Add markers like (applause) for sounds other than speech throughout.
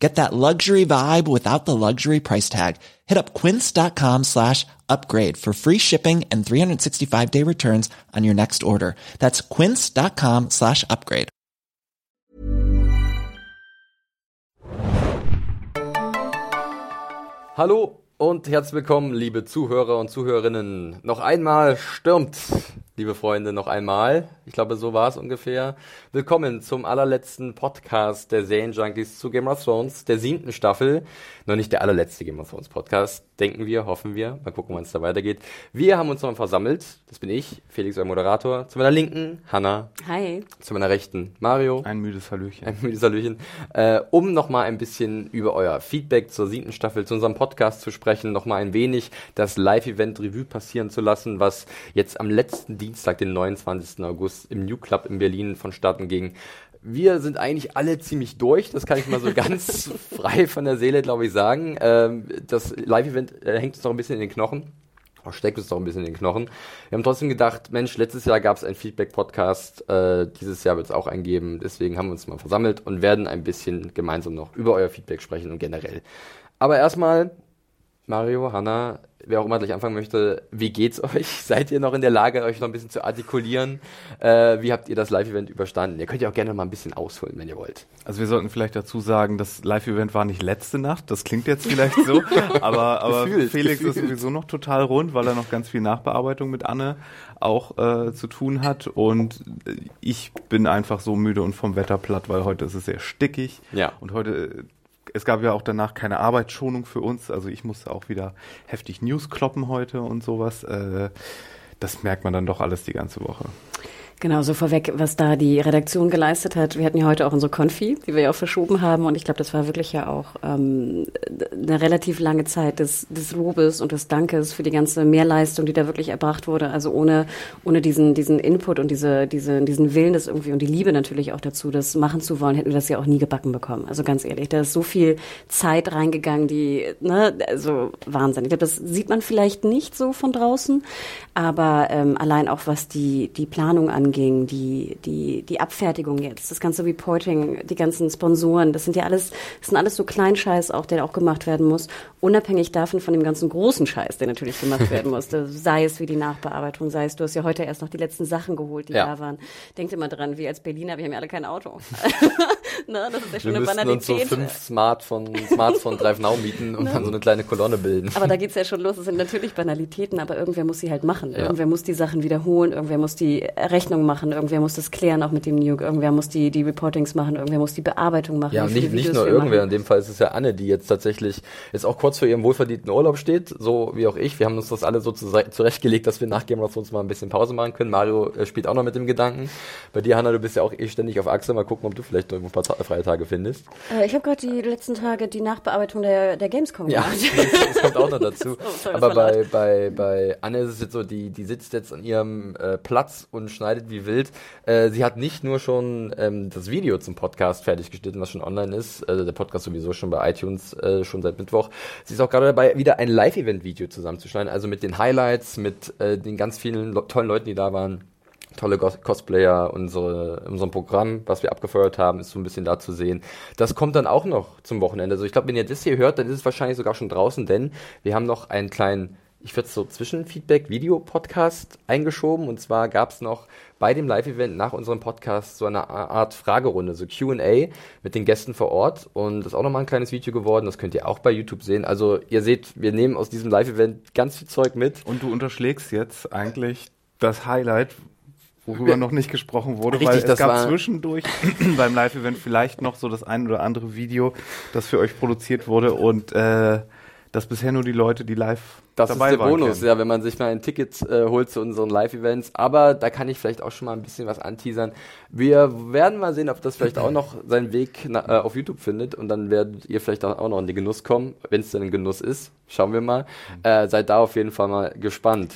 Get that luxury vibe without the luxury price tag. Hit up quince.com slash upgrade for free shipping and 365 day returns on your next order. That's quince.com slash upgrade. Hallo und herzlich willkommen, liebe Zuhörer und Zuhörerinnen. Noch einmal stürmt, liebe Freunde, noch einmal. Ich glaube, so war es ungefähr. Willkommen zum allerletzten Podcast der Junkies zu Game of Thrones, der siebten Staffel. Noch nicht der allerletzte Game of Thrones Podcast, denken wir, hoffen wir. Mal gucken, wann es da weitergeht. Wir haben uns nochmal versammelt. Das bin ich, Felix, euer Moderator. Zu meiner Linken, Hanna. Hi. Zu meiner Rechten, Mario. Ein müdes Hallöchen. Ein müdes Hallöchen. Äh, um nochmal ein bisschen über euer Feedback zur siebten Staffel, zu unserem Podcast zu sprechen, nochmal ein wenig das Live-Event Revue passieren zu lassen, was jetzt am letzten Dienstag, den 29. August, im New Club in Berlin vonstatten ging wir sind eigentlich alle ziemlich durch, das kann ich mal so (laughs) ganz frei von der Seele, glaube ich, sagen. Ähm, das Live-Event äh, hängt uns noch ein bisschen in den Knochen. Steckt uns doch ein bisschen in den Knochen. Wir haben trotzdem gedacht, Mensch, letztes Jahr gab es einen Feedback-Podcast, äh, dieses Jahr wird es auch einen geben. Deswegen haben wir uns mal versammelt und werden ein bisschen gemeinsam noch über euer Feedback sprechen und generell. Aber erstmal, Mario, Hanna, wer auch immer gleich anfangen möchte, wie geht's euch? (laughs) Seid ihr noch in der Lage, euch noch ein bisschen zu artikulieren? Äh, wie habt ihr das Live-Event überstanden? Ihr könnt ja auch gerne mal ein bisschen ausholen, wenn ihr wollt. Also wir sollten vielleicht dazu sagen, das Live-Event war nicht letzte Nacht. Das klingt jetzt vielleicht so, (laughs) aber, aber gefühlt, Felix gefühlt. ist sowieso noch total rund, weil er noch ganz viel Nachbearbeitung mit Anne auch äh, zu tun hat. Und ich bin einfach so müde und vom Wetter platt, weil heute ist es sehr stickig. Ja. Und heute es gab ja auch danach keine Arbeitsschonung für uns. Also ich musste auch wieder heftig News kloppen heute und sowas. Äh, das merkt man dann doch alles die ganze Woche. Genau, so vorweg, was da die Redaktion geleistet hat. Wir hatten ja heute auch unsere Konfi, die wir ja auch verschoben haben. Und ich glaube, das war wirklich ja auch ähm, eine relativ lange Zeit des, des Lobes und des Dankes für die ganze Mehrleistung, die da wirklich erbracht wurde. Also ohne, ohne diesen, diesen Input und diese, diese, diesen Willen das irgendwie und die Liebe natürlich auch dazu, das machen zu wollen, hätten wir das ja auch nie gebacken bekommen. Also ganz ehrlich, da ist so viel Zeit reingegangen, die, ne, also Wahnsinn. Ich glaube, das sieht man vielleicht nicht so von draußen, aber ähm, allein auch was die, die Planung anging, die, die, die Abfertigung jetzt, das ganze Reporting, die ganzen Sponsoren, das sind ja alles, das sind alles so Kleinscheiß auch, der auch gemacht werden muss, unabhängig davon von dem ganzen großen Scheiß, der natürlich gemacht werden muss. (laughs) sei es wie die Nachbearbeitung, sei es, du hast ja heute erst noch die letzten Sachen geholt, die ja. da waren. Denkt immer dran, wir als Berliner, wir haben ja alle kein Auto. (laughs) (laughs) ne, das ist ja schon wir eine Banalität. uns so fünf Smartphone, Smartphone Drive Now mieten und ne? dann so eine kleine Kolonne bilden. Aber da geht's ja schon los. Das sind natürlich Banalitäten, aber irgendwer muss sie halt machen. Ja. Irgendwer muss die Sachen wiederholen, irgendwer muss die Rechnung machen, irgendwer muss das klären, auch mit dem Nuke, irgendwer muss die, die Reportings machen, irgendwer muss die Bearbeitung machen. Ja, nicht, nicht nur irgendwer, machen. in dem Fall ist es ja Anne, die jetzt tatsächlich jetzt auch kurz vor ihrem wohlverdienten Urlaub steht, so wie auch ich. Wir haben uns das alle so zurechtgelegt, dass wir nach Game of Thrones mal ein bisschen Pause machen können. Mario äh, spielt auch noch mit dem Gedanken. Bei dir, Hanna, du bist ja auch eh ständig auf Achse. Mal gucken, ob du vielleicht noch ein paar freie Tage findest. Äh, ich habe gerade die letzten Tage die Nachbearbeitung der, der Gamescom gemacht. Ja, (laughs) das kommt auch noch (laughs) dazu. oh, sorry, Aber bei, bei, bei Anne ist es jetzt so, die, die sitzt jetzt an ihrem äh, Platz und schneidet wie wild. Äh, sie hat nicht nur schon ähm, das Video zum Podcast fertig geschnitten, was schon online ist. Also der Podcast sowieso schon bei iTunes äh, schon seit Mittwoch. Sie ist auch gerade dabei, wieder ein Live-Event-Video zusammenzuschneiden. Also mit den Highlights, mit äh, den ganz vielen tollen Leuten, die da waren tolle Cosplayer, unsere, unserem Programm, was wir abgefeuert haben, ist so ein bisschen da zu sehen. Das kommt dann auch noch zum Wochenende. Also ich glaube, wenn ihr das hier hört, dann ist es wahrscheinlich sogar schon draußen, denn wir haben noch einen kleinen ich würde so Zwischenfeedback-Video-Podcast eingeschoben. Und zwar gab es noch bei dem Live-Event nach unserem Podcast so eine Art Fragerunde, so QA mit den Gästen vor Ort. Und das ist auch nochmal ein kleines Video geworden. Das könnt ihr auch bei YouTube sehen. Also ihr seht, wir nehmen aus diesem Live-Event ganz viel Zeug mit. Und du unterschlägst jetzt eigentlich das Highlight, worüber noch nicht gesprochen wurde, Richtig, weil es gab zwischendurch (laughs) beim Live-Event vielleicht noch so das ein oder andere Video, das für euch produziert wurde und äh, das bisher nur die Leute, die live das dabei ist der Bonus, ja, wenn man sich mal ein Ticket äh, holt zu unseren Live-Events. Aber da kann ich vielleicht auch schon mal ein bisschen was anteasern. Wir werden mal sehen, ob das vielleicht auch noch seinen Weg na, äh, auf YouTube findet und dann werdet ihr vielleicht auch noch in den Genuss kommen, wenn es denn ein Genuss ist. Schauen wir mal. Mhm. Äh, seid da auf jeden Fall mal gespannt.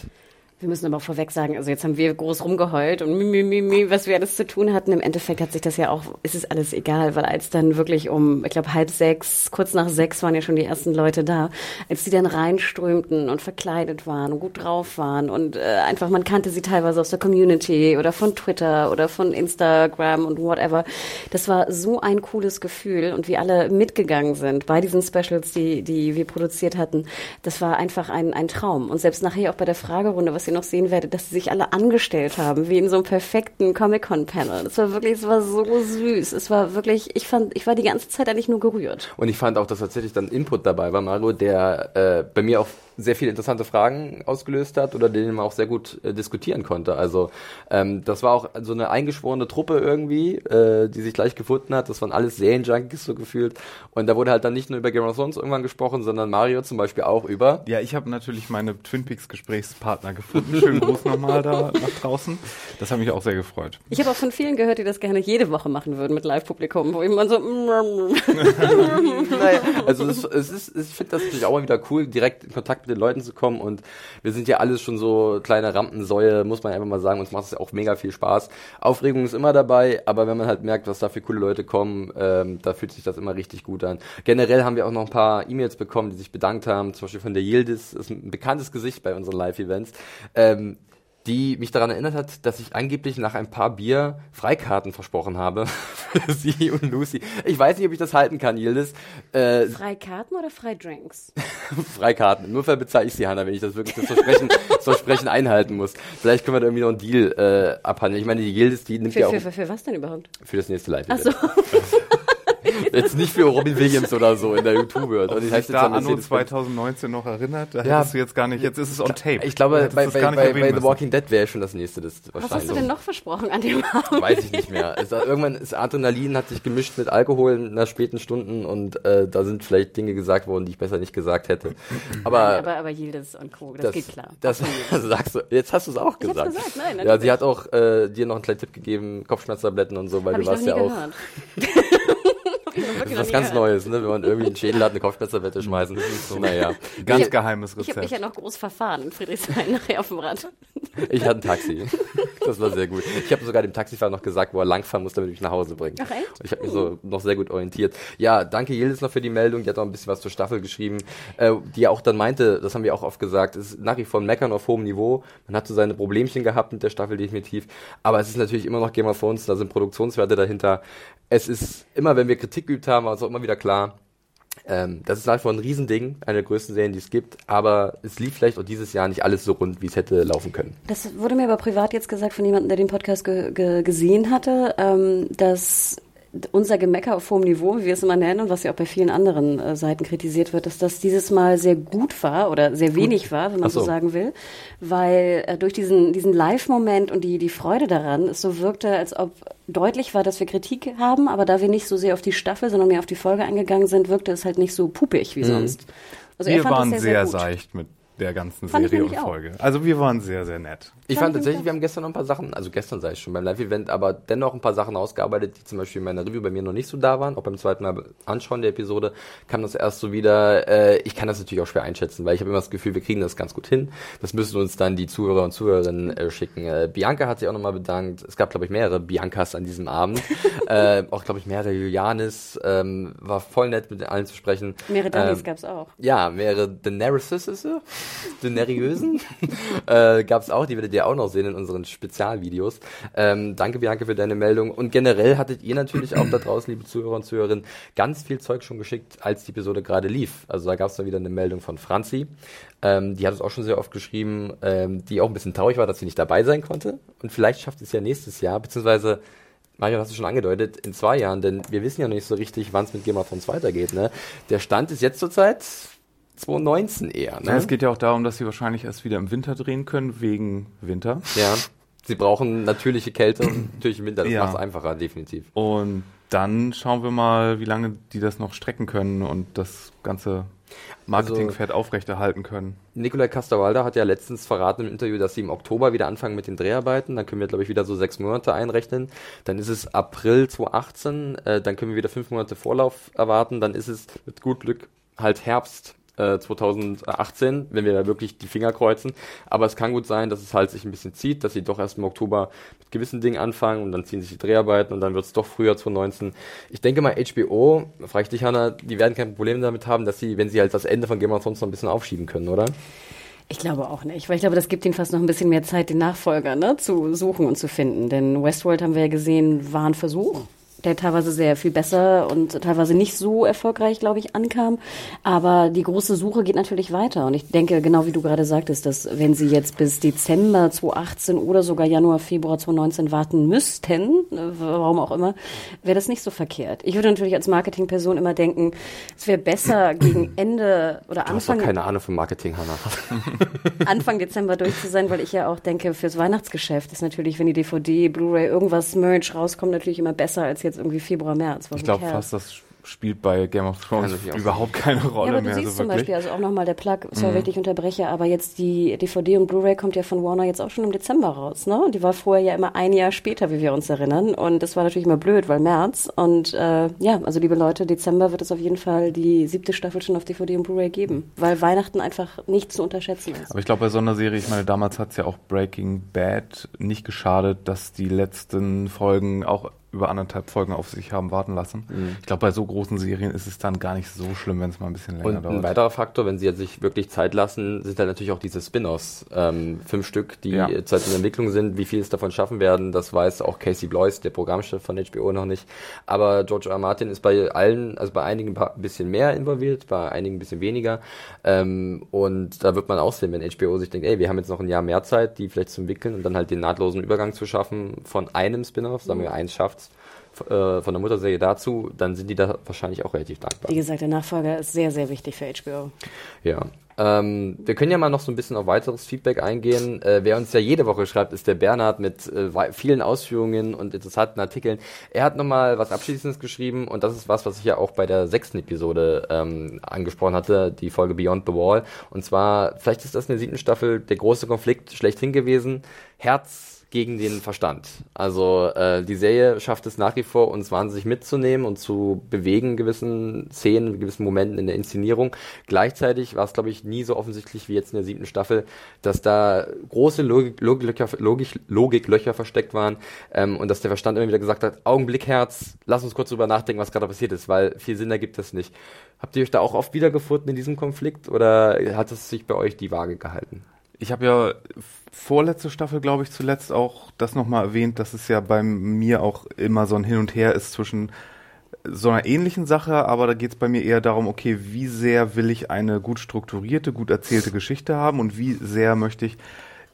Wir müssen aber vorweg sagen, also jetzt haben wir groß rumgeheult und mi, mi, mi, mi, was wir alles zu tun hatten. Im Endeffekt hat sich das ja auch, ist es alles egal, weil als dann wirklich um, ich glaube halb sechs, kurz nach sechs waren ja schon die ersten Leute da, als die dann reinströmten und verkleidet waren und gut drauf waren und äh, einfach, man kannte sie teilweise aus der Community oder von Twitter oder von Instagram und whatever. Das war so ein cooles Gefühl und wie alle mitgegangen sind bei diesen Specials, die, die wir produziert hatten. Das war einfach ein, ein Traum. Und selbst nachher auch bei der Fragerunde, was ihr noch sehen werdet, dass sie sich alle angestellt haben, wie in so einem perfekten Comic-Con-Panel. Das war wirklich, es war so süß. Es war wirklich, ich fand, ich war die ganze Zeit eigentlich nur gerührt. Und ich fand auch, dass tatsächlich dann Input dabei war, Mario, der äh, bei mir auch sehr viele interessante Fragen ausgelöst hat oder denen man auch sehr gut äh, diskutieren konnte. Also ähm, das war auch so eine eingeschworene Truppe irgendwie, äh, die sich gleich gefunden hat. Das waren alles Serienjunkies so gefühlt. Und da wurde halt dann nicht nur über Game of Thrones irgendwann gesprochen, sondern Mario zum Beispiel auch über. Ja, ich habe natürlich meine Twin Peaks Gesprächspartner gefunden. Schönen Gruß nochmal da nach draußen. Das hat mich auch sehr gefreut. Ich habe auch von vielen gehört, die das gerne jede Woche machen würden mit Live-Publikum, wo jemand so. (laughs) naja, also es, es ist, ich finde das natürlich auch mal wieder cool, direkt in Kontakt mit den Leuten zu kommen und wir sind ja alles schon so kleine Rampensäue, muss man einfach mal sagen, uns macht es ja auch mega viel Spaß. Aufregung ist immer dabei, aber wenn man halt merkt, was da für coole Leute kommen, ähm, da fühlt sich das immer richtig gut an. Generell haben wir auch noch ein paar E-Mails bekommen, die sich bedankt haben, zum Beispiel von der Yildiz, ist ein bekanntes Gesicht bei unseren Live-Events. Ähm, die mich daran erinnert hat, dass ich angeblich nach ein paar Bier Freikarten versprochen habe (laughs) für sie und Lucy. Ich weiß nicht, ob ich das halten kann, Yildiz. Äh, Freikarten oder Freidrinks? (laughs) Freikarten. Nur bezahle ich sie, Hanna, wenn ich das wirklich das Versprechen, das Versprechen einhalten muss. Vielleicht können wir da irgendwie noch einen Deal äh, abhandeln. Ich meine, die Yildiz, die nimmt für, ja auch... Für, für, für was denn überhaupt? Für das nächste Live. Ach so. (laughs) Jetzt nicht für Robin Williams oder so in der YouTube-World. Und ich heißt da Anno 2019 noch erinnert, da ja, hättest du jetzt gar nicht, jetzt ist es on tape. Ich glaube, bei, bei, bei, bei The Walking Dead wäre schon das nächste. Das Was hast du denn noch versprochen an dem Abend? Weiß ich nicht mehr. Es, irgendwann ist Adrenalin, hat sich gemischt mit Alkohol in der späten Stunden und äh, da sind vielleicht Dinge gesagt worden, die ich besser nicht gesagt hätte. Aber, nein, aber, aber Yildiz und Co., das, das geht klar. Das, das (laughs) sagst du, jetzt hast du es auch gesagt. Ich gesagt, nein. Ja, sie hat auch äh, dir noch einen kleinen Tipp gegeben, Kopfschmerztabletten und so, weil Hab du warst ja auch... (laughs) Das ist was ganz Neues, ne? wenn man irgendwie einen Schädel hat, eine Kopfschmerztablette schmeißen. Das ist so, naja. Ganz geheimes Rezept. Ich habe mich ja noch groß verfahren in Friedrichshain (laughs) nachher auf dem Rad. Ich hatte ein Taxi. Das war sehr gut. Ich habe sogar dem Taxifahrer noch gesagt, wo er langfahren muss, damit er mich nach Hause bringt. Ach echt? Ich habe mich so noch sehr gut orientiert. Ja, danke Yildiz noch für die Meldung. Die hat auch ein bisschen was zur Staffel geschrieben, äh, die ja auch dann meinte, das haben wir auch oft gesagt, es ist nach wie vor ein Meckern auf hohem Niveau. Man hat so seine Problemchen gehabt mit der Staffel definitiv. Aber es ist natürlich immer noch Game of Thrones, da sind Produktionswerte dahinter. Es ist immer, wenn wir Kritik geübt haben, war es auch immer wieder klar, ähm, das ist einfach ein Riesending, eine der größten Serien, die es gibt, aber es lief vielleicht auch dieses Jahr nicht alles so rund, wie es hätte laufen können. Das wurde mir aber privat jetzt gesagt von jemandem, der den Podcast ge ge gesehen hatte, ähm, dass unser Gemecker auf hohem Niveau, wie wir es immer nennen und was ja auch bei vielen anderen äh, Seiten kritisiert wird, dass das dieses Mal sehr gut war oder sehr wenig war, wenn man so. so. sagen will, weil äh, durch diesen, diesen Live-Moment und die, die Freude daran es so wirkte, als ob deutlich war, dass wir Kritik haben, aber da wir nicht so sehr auf die Staffel, sondern mehr auf die Folge eingegangen sind, wirkte es halt nicht so pupig wie mhm. sonst. Also wir waren sehr, sehr, sehr seicht mit der ganzen fand Serie und Folge. Auch. Also wir waren sehr, sehr nett. Ich fand, fand tatsächlich, wir haben gestern noch ein paar Sachen, also gestern sei es schon beim Live-Event, aber dennoch ein paar Sachen ausgearbeitet, die zum Beispiel in meiner Review bei mir noch nicht so da waren. Auch beim zweiten Mal anschauen der Episode kam das erst so wieder. Äh, ich kann das natürlich auch schwer einschätzen, weil ich habe immer das Gefühl, wir kriegen das ganz gut hin. Das müssen uns dann die Zuhörer und Zuhörerinnen äh, schicken. Äh, Bianca hat sich auch nochmal bedankt. Es gab, glaube ich, mehrere Biancas an diesem Abend. (laughs) äh, auch, glaube ich, mehrere Julianis. Ähm, war voll nett, mit allen zu sprechen. Mehrere Danis ähm, gab es auch. Ja, mehrere Daenerys, Daenerys seriösen. (laughs) äh, Gab es auch, die werdet ihr auch noch sehen in unseren Spezialvideos. Ähm, danke, Bianca, für deine Meldung. Und generell hattet ihr natürlich auch da draußen, liebe Zuhörer und Zuhörerinnen, ganz viel Zeug schon geschickt, als die Episode gerade lief. Also da gab es dann wieder eine Meldung von Franzi. Ähm, die hat es auch schon sehr oft geschrieben, ähm, die auch ein bisschen traurig war, dass sie nicht dabei sein konnte. Und vielleicht schafft es ja nächstes Jahr, beziehungsweise Mario, hast du schon angedeutet, in zwei Jahren, denn wir wissen ja noch nicht so richtig, wann es mit Game of Thrones weitergeht. Ne? Der Stand ist jetzt zurzeit 2019 eher. Ne? Ja, es geht ja auch darum, dass sie wahrscheinlich erst wieder im Winter drehen können, wegen Winter. Ja. Sie brauchen natürliche Kälte und (clears throat) natürlichen Winter. Das ja. macht es einfacher, definitiv. Und dann schauen wir mal, wie lange die das noch strecken können und das ganze Marketingpferd also, aufrechterhalten können. Nikolai Casterwalder hat ja letztens verraten im Interview, dass sie im Oktober wieder anfangen mit den Dreharbeiten. Dann können wir, glaube ich, wieder so sechs Monate einrechnen. Dann ist es April 2018. Äh, dann können wir wieder fünf Monate Vorlauf erwarten. Dann ist es mit gut Glück halt Herbst äh, 2018, wenn wir da wirklich die Finger kreuzen. Aber es kann gut sein, dass es halt sich ein bisschen zieht, dass sie doch erst im Oktober mit gewissen Dingen anfangen und dann ziehen sich die Dreharbeiten und dann wird es doch früher 2019. Ich denke mal, HBO, frage ich dich, Hanna, die werden kein Problem damit haben, dass sie, wenn sie halt das Ende von Game of Thrones noch ein bisschen aufschieben können, oder? Ich glaube auch nicht, weil ich glaube, das gibt ihnen fast noch ein bisschen mehr Zeit, den Nachfolger ne, zu suchen und zu finden. Denn Westworld haben wir ja gesehen, war ein Versuch der teilweise sehr viel besser und teilweise nicht so erfolgreich, glaube ich, ankam. Aber die große Suche geht natürlich weiter. Und ich denke, genau wie du gerade sagtest, dass wenn sie jetzt bis Dezember 2018 oder sogar Januar, Februar 2019 warten müssten, warum auch immer, wäre das nicht so verkehrt. Ich würde natürlich als Marketingperson immer denken, es wäre besser gegen Ende oder du Anfang. Hast doch keine Ahnung von Marketing, Hannah. (laughs) (laughs) Anfang Dezember durch zu sein, weil ich ja auch denke, fürs Weihnachtsgeschäft ist natürlich, wenn die DVD, Blu-ray, irgendwas Merch rauskommt, natürlich immer besser als jetzt jetzt irgendwie Februar, März. Ich glaube fast, das spielt bei Game of Thrones also überhaupt keine Rolle ja, aber mehr. Du siehst so zum Beispiel, also auch nochmal der Plug, sorry, mhm. wenn ich dich unterbreche, aber jetzt die DVD und Blu-ray kommt ja von Warner jetzt auch schon im Dezember raus, ne? Die war vorher ja immer ein Jahr später, wie wir uns erinnern. Und das war natürlich immer blöd, weil März. Und äh, ja, also liebe Leute, Dezember wird es auf jeden Fall die siebte Staffel schon auf DVD und Blu-ray geben, weil Weihnachten einfach nicht zu unterschätzen ist. Aber ich glaube, bei so einer Serie, ich meine, damals hat es ja auch Breaking Bad nicht geschadet, dass die letzten Folgen auch über anderthalb Folgen auf sich haben warten lassen. Mhm. Ich glaube, bei so großen Serien ist es dann gar nicht so schlimm, wenn es mal ein bisschen länger und dauert. Ein weiterer Faktor, wenn sie jetzt sich wirklich Zeit lassen, sind dann natürlich auch diese Spin-offs. Ähm, fünf Stück, die ja. zurzeit in Entwicklung sind. Wie viel es davon schaffen werden, das weiß auch Casey Blois, der Programmchef von HBO, noch nicht. Aber George R. Martin ist bei allen, also bei einigen ein bisschen mehr involviert, bei einigen ein bisschen weniger. Ähm, und da wird man auch sehen, wenn HBO sich denkt, ey, wir haben jetzt noch ein Jahr mehr Zeit, die vielleicht zu entwickeln und dann halt den nahtlosen Übergang zu schaffen von einem Spin-off, sagen wir eins schafft's, äh, von der Mutterserie dazu, dann sind die da wahrscheinlich auch relativ dankbar. Wie gesagt, der Nachfolger ist sehr, sehr wichtig für HBO. Ja. Ähm, wir können ja mal noch so ein bisschen auf weiteres Feedback eingehen. Äh, wer uns ja jede Woche schreibt, ist der Bernhard mit äh, vielen Ausführungen und interessanten Artikeln. Er hat nochmal was Abschließendes geschrieben und das ist was, was ich ja auch bei der sechsten Episode ähm, angesprochen hatte, die Folge Beyond the Wall. Und zwar, vielleicht ist das in der siebten Staffel der große Konflikt schlechthin gewesen. Herz gegen den Verstand. Also äh, die Serie schafft es nach wie vor, uns wahnsinnig mitzunehmen und zu bewegen gewissen Szenen, gewissen Momenten in der Inszenierung. Gleichzeitig war es, glaube ich, nie so offensichtlich wie jetzt in der siebten Staffel, dass da große Logik, Logiklöcher, Logik, Logiklöcher versteckt waren ähm, und dass der Verstand immer wieder gesagt hat, Augenblick, Herz, lass uns kurz drüber nachdenken, was gerade passiert ist, weil viel Sinn ergibt das nicht. Habt ihr euch da auch oft wiedergefunden in diesem Konflikt oder hat es sich bei euch die Waage gehalten? Ich habe ja vorletzte Staffel, glaube ich, zuletzt auch das nochmal erwähnt, dass es ja bei mir auch immer so ein Hin und Her ist zwischen so einer ähnlichen Sache, aber da geht es bei mir eher darum, okay, wie sehr will ich eine gut strukturierte, gut erzählte Geschichte haben und wie sehr möchte ich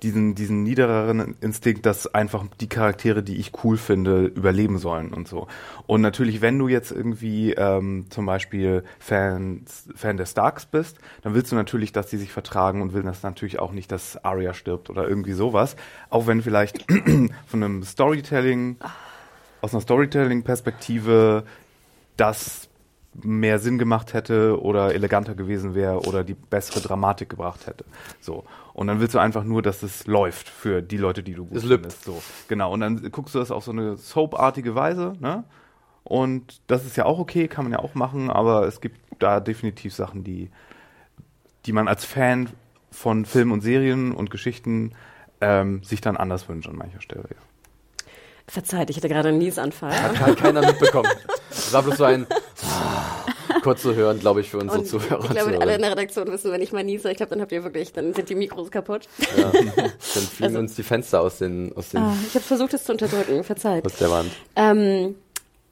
diesen, diesen niedereren Instinkt, dass einfach die Charaktere, die ich cool finde, überleben sollen und so. Und natürlich, wenn du jetzt irgendwie ähm, zum Beispiel Fans, Fan der Starks bist, dann willst du natürlich, dass die sich vertragen und willst das natürlich auch nicht, dass Arya stirbt oder irgendwie sowas. Auch wenn vielleicht (clears throat) von einem Storytelling, aus einer Storytelling-Perspektive das mehr Sinn gemacht hätte oder eleganter gewesen wäre oder die bessere Dramatik gebracht hätte. So. Und dann willst du einfach nur, dass es läuft für die Leute, die du gut es findest. So. Genau. Und dann guckst du das auf so eine soapartige Weise, ne? Und das ist ja auch okay, kann man ja auch machen, aber es gibt da definitiv Sachen, die, die man als Fan von Filmen und Serien und Geschichten ähm, sich dann anders wünscht an mancher Stelle. Ja. Verzeiht, ich hatte gerade einen Niesanfall. Hat keiner mitbekommen. (laughs) Das war bloß so ein kurz zu hören, glaube ich, für unsere und Zuhörer. Ich glaube, alle in der Redaktion wissen, wenn ich mal niese, ich glaube, dann habt ihr wirklich, dann sind die Mikros kaputt. Ja, (laughs) dann fliegen also, uns die Fenster aus den, aus den. Ah, ich habe versucht, es zu unterdrücken, verzeiht. Aus der Wand. Ähm,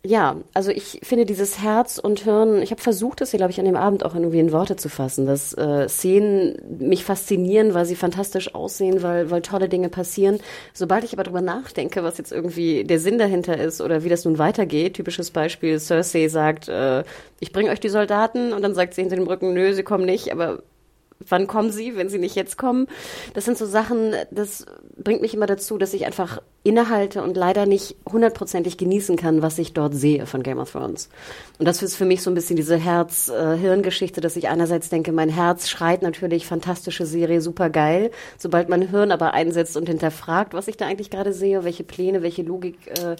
ja, also ich finde dieses Herz und Hirn, ich habe versucht, das hier, glaube ich, an dem Abend auch irgendwie in Worte zu fassen, dass äh, Szenen mich faszinieren, weil sie fantastisch aussehen, weil, weil tolle Dinge passieren. Sobald ich aber drüber nachdenke, was jetzt irgendwie der Sinn dahinter ist oder wie das nun weitergeht, typisches Beispiel, Cersei sagt, äh, ich bringe euch die Soldaten und dann sagt sie hinter dem Rücken, nö, sie kommen nicht, aber wann kommen sie, wenn sie nicht jetzt kommen? Das sind so Sachen, das bringt mich immer dazu, dass ich einfach innehalte und leider nicht hundertprozentig genießen kann, was ich dort sehe von Game of Thrones. Und das ist für mich so ein bisschen diese Herz-Hirn-Geschichte, dass ich einerseits denke, mein Herz schreit natürlich, fantastische Serie, super geil. Sobald mein Hirn aber einsetzt und hinterfragt, was ich da eigentlich gerade sehe, welche Pläne, welche Logik, äh,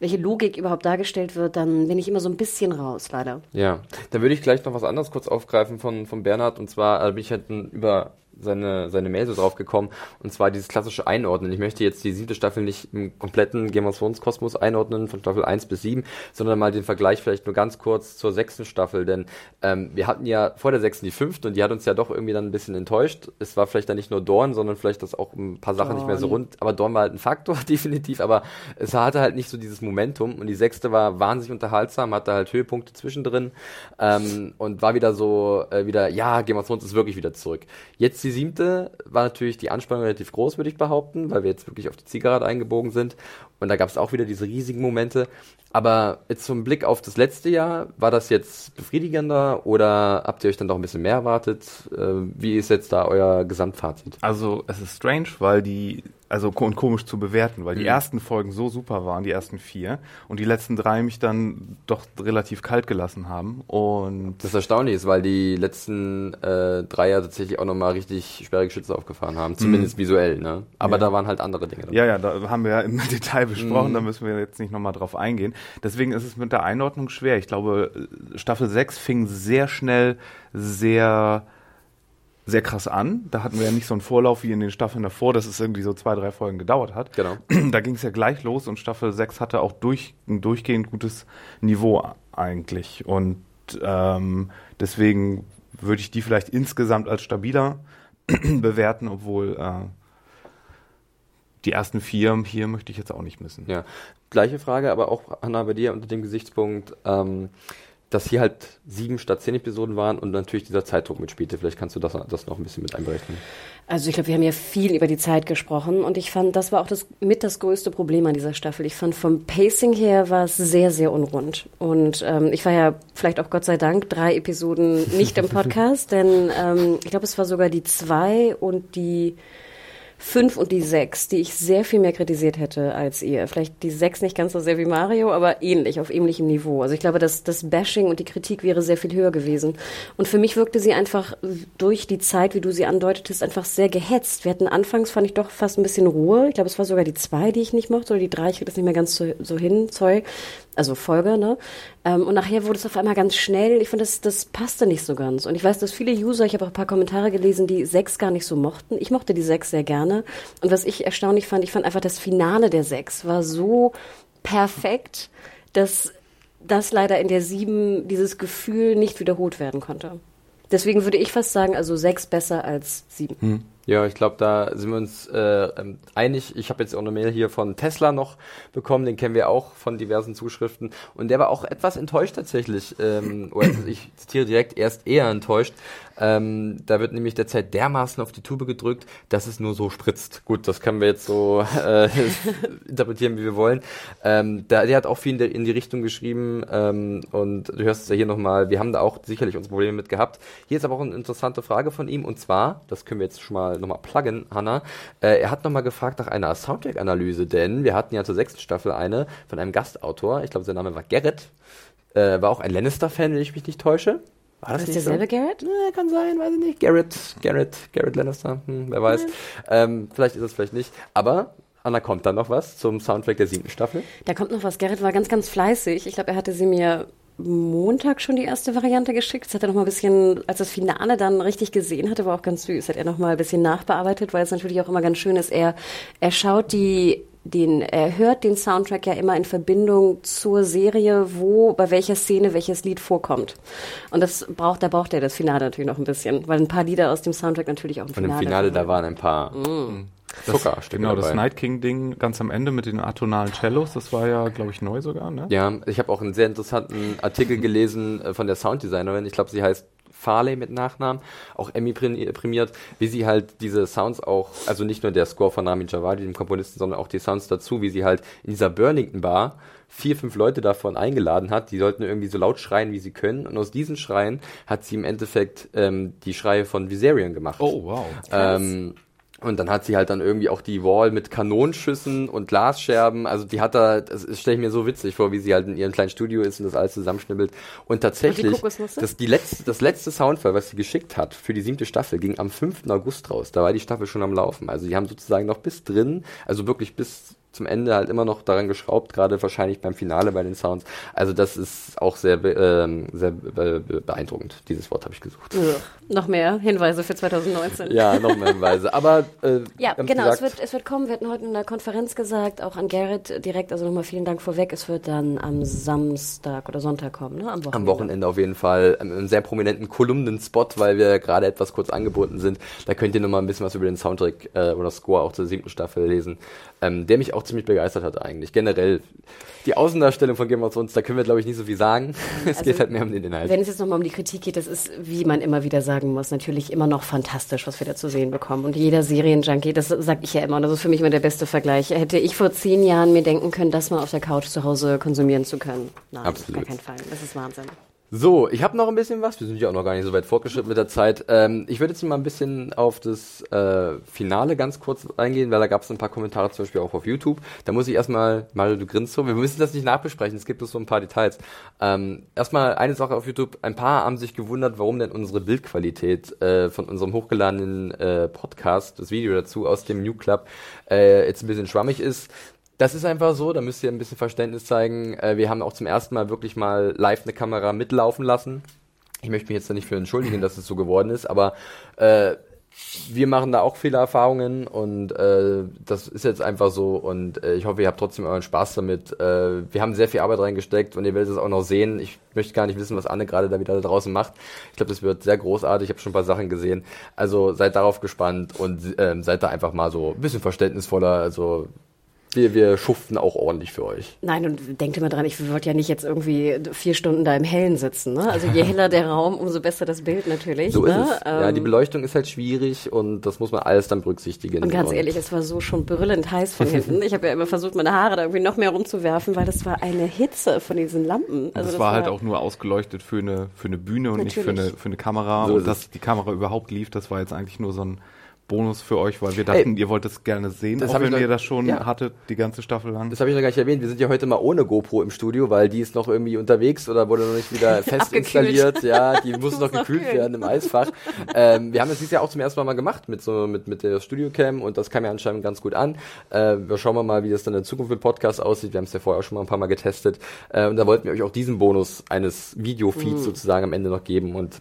welche Logik überhaupt dargestellt wird, dann bin ich immer so ein bisschen raus, leider. Ja, dann würde ich gleich noch was anderes kurz aufgreifen von, von Bernhard und zwar äh, bin ich halt über seine, seine Mail so drauf gekommen, und zwar dieses klassische Einordnen. Ich möchte jetzt die siebte Staffel nicht im kompletten Game of Thrones Kosmos einordnen, von Staffel 1 bis 7, sondern mal den Vergleich vielleicht nur ganz kurz zur sechsten Staffel, denn ähm, wir hatten ja vor der sechsten die fünfte und die hat uns ja doch irgendwie dann ein bisschen enttäuscht. Es war vielleicht dann nicht nur Dorn, sondern vielleicht das auch ein paar Sachen Dorn. nicht mehr so rund, aber Dorn war halt ein Faktor, (laughs) definitiv, aber es hatte halt nicht so dieses Momentum und die sechste war wahnsinnig unterhaltsam, hatte halt Höhepunkte zwischendrin ähm, und war wieder so, äh, wieder, ja, Game of Thrones ist wirklich wieder zurück. Jetzt die siebte war natürlich die Anspannung relativ groß, würde ich behaupten, weil wir jetzt wirklich auf die Zielgerade eingebogen sind. Und da gab es auch wieder diese riesigen Momente. Aber jetzt zum Blick auf das letzte Jahr, war das jetzt befriedigender oder habt ihr euch dann doch ein bisschen mehr erwartet? Äh, wie ist jetzt da euer Gesamtfazit? Also es ist strange, weil die also und komisch zu bewerten, weil die mhm. ersten Folgen so super waren, die ersten vier, und die letzten drei mich dann doch relativ kalt gelassen haben. Und das erstaunlich ist, weil die letzten äh, drei ja tatsächlich auch nochmal richtig schwere Geschütze aufgefahren haben, zumindest mhm. visuell, ne? Aber ja. da waren halt andere Dinge dabei. Ja, ja, da haben wir ja im (laughs) Detail besprochen, mhm. da müssen wir jetzt nicht nochmal drauf eingehen. Deswegen ist es mit der Einordnung schwer. Ich glaube, Staffel 6 fing sehr schnell sehr sehr krass an. Da hatten wir ja nicht so einen Vorlauf wie in den Staffeln davor, dass es irgendwie so zwei, drei Folgen gedauert hat. Genau. (clears throat) Da ging es ja gleich los und Staffel 6 hatte auch durch, ein durchgehend gutes Niveau eigentlich. Und ähm, deswegen würde ich die vielleicht insgesamt als stabiler (clears throat) bewerten, obwohl äh, die ersten vier hier möchte ich jetzt auch nicht missen. Ja, gleiche Frage, aber auch Anna bei dir unter dem Gesichtspunkt. Ähm, dass hier halt sieben statt zehn Episoden waren und natürlich dieser Zeitdruck mitspielte. Vielleicht kannst du das, das noch ein bisschen mit einberechnen. Also ich glaube, wir haben ja viel über die Zeit gesprochen und ich fand, das war auch das mit das größte Problem an dieser Staffel. Ich fand vom Pacing her war es sehr, sehr unrund. Und ähm, ich war ja vielleicht auch Gott sei Dank drei Episoden nicht im (laughs) Podcast, denn ähm, ich glaube, es war sogar die zwei und die fünf und die sechs, die ich sehr viel mehr kritisiert hätte als ihr. Vielleicht die sechs nicht ganz so sehr wie Mario, aber ähnlich, auf ähnlichem Niveau. Also ich glaube, dass das Bashing und die Kritik wäre sehr viel höher gewesen. Und für mich wirkte sie einfach durch die Zeit, wie du sie andeutetest, einfach sehr gehetzt. Wir hatten anfangs, fand ich doch fast ein bisschen Ruhe. Ich glaube, es war sogar die zwei, die ich nicht mochte, oder die drei, ich kriege das nicht mehr ganz so, so hin, Zeug also Folge, ne? Ähm, und nachher wurde es auf einmal ganz schnell. Ich finde, das, das passte nicht so ganz. Und ich weiß, dass viele User, ich habe auch ein paar Kommentare gelesen, die sechs gar nicht so mochten. Ich mochte die sechs sehr gerne. Und was ich erstaunlich fand, ich fand einfach das Finale der sechs war so perfekt, dass das leider in der sieben dieses Gefühl nicht wiederholt werden konnte. Deswegen würde ich fast sagen, also sechs besser als sieben. Hm. Ja, ich glaube, da sind wir uns äh, ähm, einig. Ich habe jetzt auch eine Mail hier von Tesla noch bekommen, den kennen wir auch von diversen Zuschriften. Und der war auch etwas enttäuscht tatsächlich. Ähm, oder ich zitiere direkt, erst eher enttäuscht, ähm, da wird nämlich derzeit dermaßen auf die Tube gedrückt, dass es nur so spritzt. Gut, das können wir jetzt so äh, (laughs) interpretieren, wie wir wollen. Ähm, da, der hat auch viel in, der, in die Richtung geschrieben ähm, und du hörst es ja hier nochmal, wir haben da auch sicherlich unsere Probleme mit gehabt. Hier ist aber auch eine interessante Frage von ihm und zwar, das können wir jetzt schon mal nochmal pluggen, Hanna, äh, er hat nochmal gefragt nach einer Soundtrack-Analyse, denn wir hatten ja zur sechsten Staffel eine von einem Gastautor, ich glaube sein Name war Gerrit, äh, war auch ein Lannister-Fan, wenn ich mich nicht täusche. War das, das nicht derselbe so? Garrett? Nee, kann sein, weiß ich nicht. Garrett, Garrett, Garrett Lannister, hm, wer weiß. Ähm, vielleicht ist es vielleicht nicht. Aber Anna, kommt da noch was zum Soundtrack der siebten Staffel? Da kommt noch was. Garrett war ganz, ganz fleißig. Ich glaube, er hatte sie mir Montag schon die erste Variante geschickt. Das hat er noch mal ein bisschen, als das Finale dann richtig gesehen hatte, war auch ganz süß. Hat er noch mal ein bisschen nachbearbeitet, weil es natürlich auch immer ganz schön ist. Er, er schaut die den, er hört den Soundtrack ja immer in Verbindung zur Serie, wo, bei welcher Szene welches Lied vorkommt. Und das braucht, da braucht er das Finale natürlich noch ein bisschen, weil ein paar Lieder aus dem Soundtrack natürlich auch im Finale. Und im Finale, da waren ein paar. Mm. Zucker das, genau, dabei. das Night King-Ding ganz am Ende mit den atonalen Cellos, das war ja, glaube ich, neu sogar, ne? Ja, ich habe auch einen sehr interessanten Artikel gelesen äh, von der Sounddesignerin. Ich glaube, sie heißt Farley mit Nachnamen, auch Emmy prämiert, wie sie halt diese Sounds auch, also nicht nur der Score von Nami Javadi, dem Komponisten, sondern auch die Sounds dazu, wie sie halt in dieser Burlington Bar vier, fünf Leute davon eingeladen hat, die sollten irgendwie so laut schreien, wie sie können. Und aus diesen Schreien hat sie im Endeffekt ähm, die Schreie von Viserion gemacht. Oh, wow. Ähm, Und dann hat sie halt dann irgendwie auch die Wall mit Kanonenschüssen und Glasscherben. Also die hat da, das stelle ich mir so witzig vor, wie sie halt in ihrem kleinen Studio ist und das alles zusammenschnibbelt. Und tatsächlich, und das, die letzte, das letzte Soundfall, was sie geschickt hat für die siebte Staffel, ging am 5. August raus. Da war die Staffel schon am Laufen. Also die haben sozusagen noch bis drin, also wirklich bis zum Ende halt immer noch daran geschraubt, gerade wahrscheinlich beim Finale bei den Sounds. Also das ist auch sehr, äh, sehr beeindruckend. Dieses Wort habe ich gesucht. Ugh. Noch mehr Hinweise für 2019. Ja, noch mehr Hinweise. Aber äh, ja, genau, es wird, es wird kommen. Wir hatten heute in der Konferenz gesagt, auch an Garrett direkt, also nochmal vielen Dank vorweg. Es wird dann am Samstag oder Sonntag kommen, ne? Am Wochenende. Am Wochenende auf jeden Fall. Einen sehr prominenten Kolumnen-Spot, weil wir gerade etwas kurz angeboten sind. Da könnt ihr nochmal ein bisschen was über den Soundtrack äh, oder Score auch zur siebten Staffel lesen, ähm, der mich auch ziemlich begeistert hat eigentlich. Generell die Außendarstellung von Game of Thrones, da können wir glaube ich nicht so viel sagen. (laughs) es also, geht halt mehr um den Inhalt. Wenn es jetzt nochmal um die Kritik geht, das ist, wie man immer wieder sagen muss, natürlich immer noch fantastisch, was wir da zu sehen bekommen. Und jeder Serienjunkie, das sage ich ja immer, und das ist für mich immer der beste Vergleich. Hätte ich vor zehn Jahren mir denken können, das mal auf der Couch zu Hause konsumieren zu können? Nein, Absolut. auf gar keinen Fall. Das ist Wahnsinn. So, ich habe noch ein bisschen was. Wir sind ja auch noch gar nicht so weit fortgeschritten mit der Zeit. Ähm, ich würde jetzt mal ein bisschen auf das äh, Finale ganz kurz eingehen, weil da gab es ein paar Kommentare zum Beispiel auch auf YouTube. Da muss ich erstmal, Mario, du grinst so, wir müssen das nicht nachbesprechen, es gibt bloß so ein paar Details. Ähm, erstmal eine Sache auf YouTube. Ein paar haben sich gewundert, warum denn unsere Bildqualität äh, von unserem hochgeladenen äh, Podcast, das Video dazu aus dem New Club, äh, jetzt ein bisschen schwammig ist. Das ist einfach so, da müsst ihr ein bisschen Verständnis zeigen. Äh, wir haben auch zum ersten Mal wirklich mal live eine Kamera mitlaufen lassen. Ich möchte mich jetzt da nicht für entschuldigen, dass es so geworden ist, aber äh, wir machen da auch viele Erfahrungen und äh, das ist jetzt einfach so und äh, ich hoffe, ihr habt trotzdem euren Spaß damit. Äh, wir haben sehr viel Arbeit reingesteckt und ihr werdet es auch noch sehen. Ich möchte gar nicht wissen, was Anne gerade da wieder da draußen macht. Ich glaube, das wird sehr großartig. Ich habe schon ein paar Sachen gesehen. Also seid darauf gespannt und äh, seid da einfach mal so ein bisschen verständnisvoller. Also wir, wir schuften auch ordentlich für euch. Nein, und denkt immer dran, ich wollte ja nicht jetzt irgendwie vier Stunden da im Hellen sitzen. Ne? Also je heller der Raum, umso besser das Bild natürlich. So ne? ist es. Ähm, ja, die ähm, Beleuchtung ist halt schwierig und das muss man alles dann berücksichtigen. Und ganz und ehrlich, es war so schon brüllend heiß von (laughs) hinten. Ich habe ja immer versucht, meine Haare da irgendwie noch mehr rumzuwerfen, weil das war eine Hitze von diesen Lampen. Also das, das war, halt auch nur ausgeleuchtet für eine, für eine Bühne und natürlich. nicht für eine, für eine Kamera. So und dass die Kamera überhaupt lief, das war jetzt eigentlich nur so ein Bonus für euch, weil wir dachten, Ey, ihr wollt es gerne sehen, das auch wenn noch, ihr das schon ja. hattet, die ganze Staffel lang. Das habe ich noch gar nicht erwähnt. Wir sind ja heute mal ohne GoPro im Studio, weil die ist noch irgendwie unterwegs oder wurde noch nicht wieder (laughs) fest installiert. Ja, die (laughs) muss noch gekühlt werden im Eisfach. ähm, wir haben das dieses Jahr auch zum ersten Mal mal gemacht mit so mit mit der Studiocam und das kam ja anscheinend ganz gut an. Äh, wir schauen mal, wie das dann in Zukunft mit Podcast aussieht. Wir haben es ja vorher auch schon mal ein paar Mal getestet äh, und da wollten wir euch auch diesen Bonus eines Videofeeds mhm. sozusagen am Ende noch geben und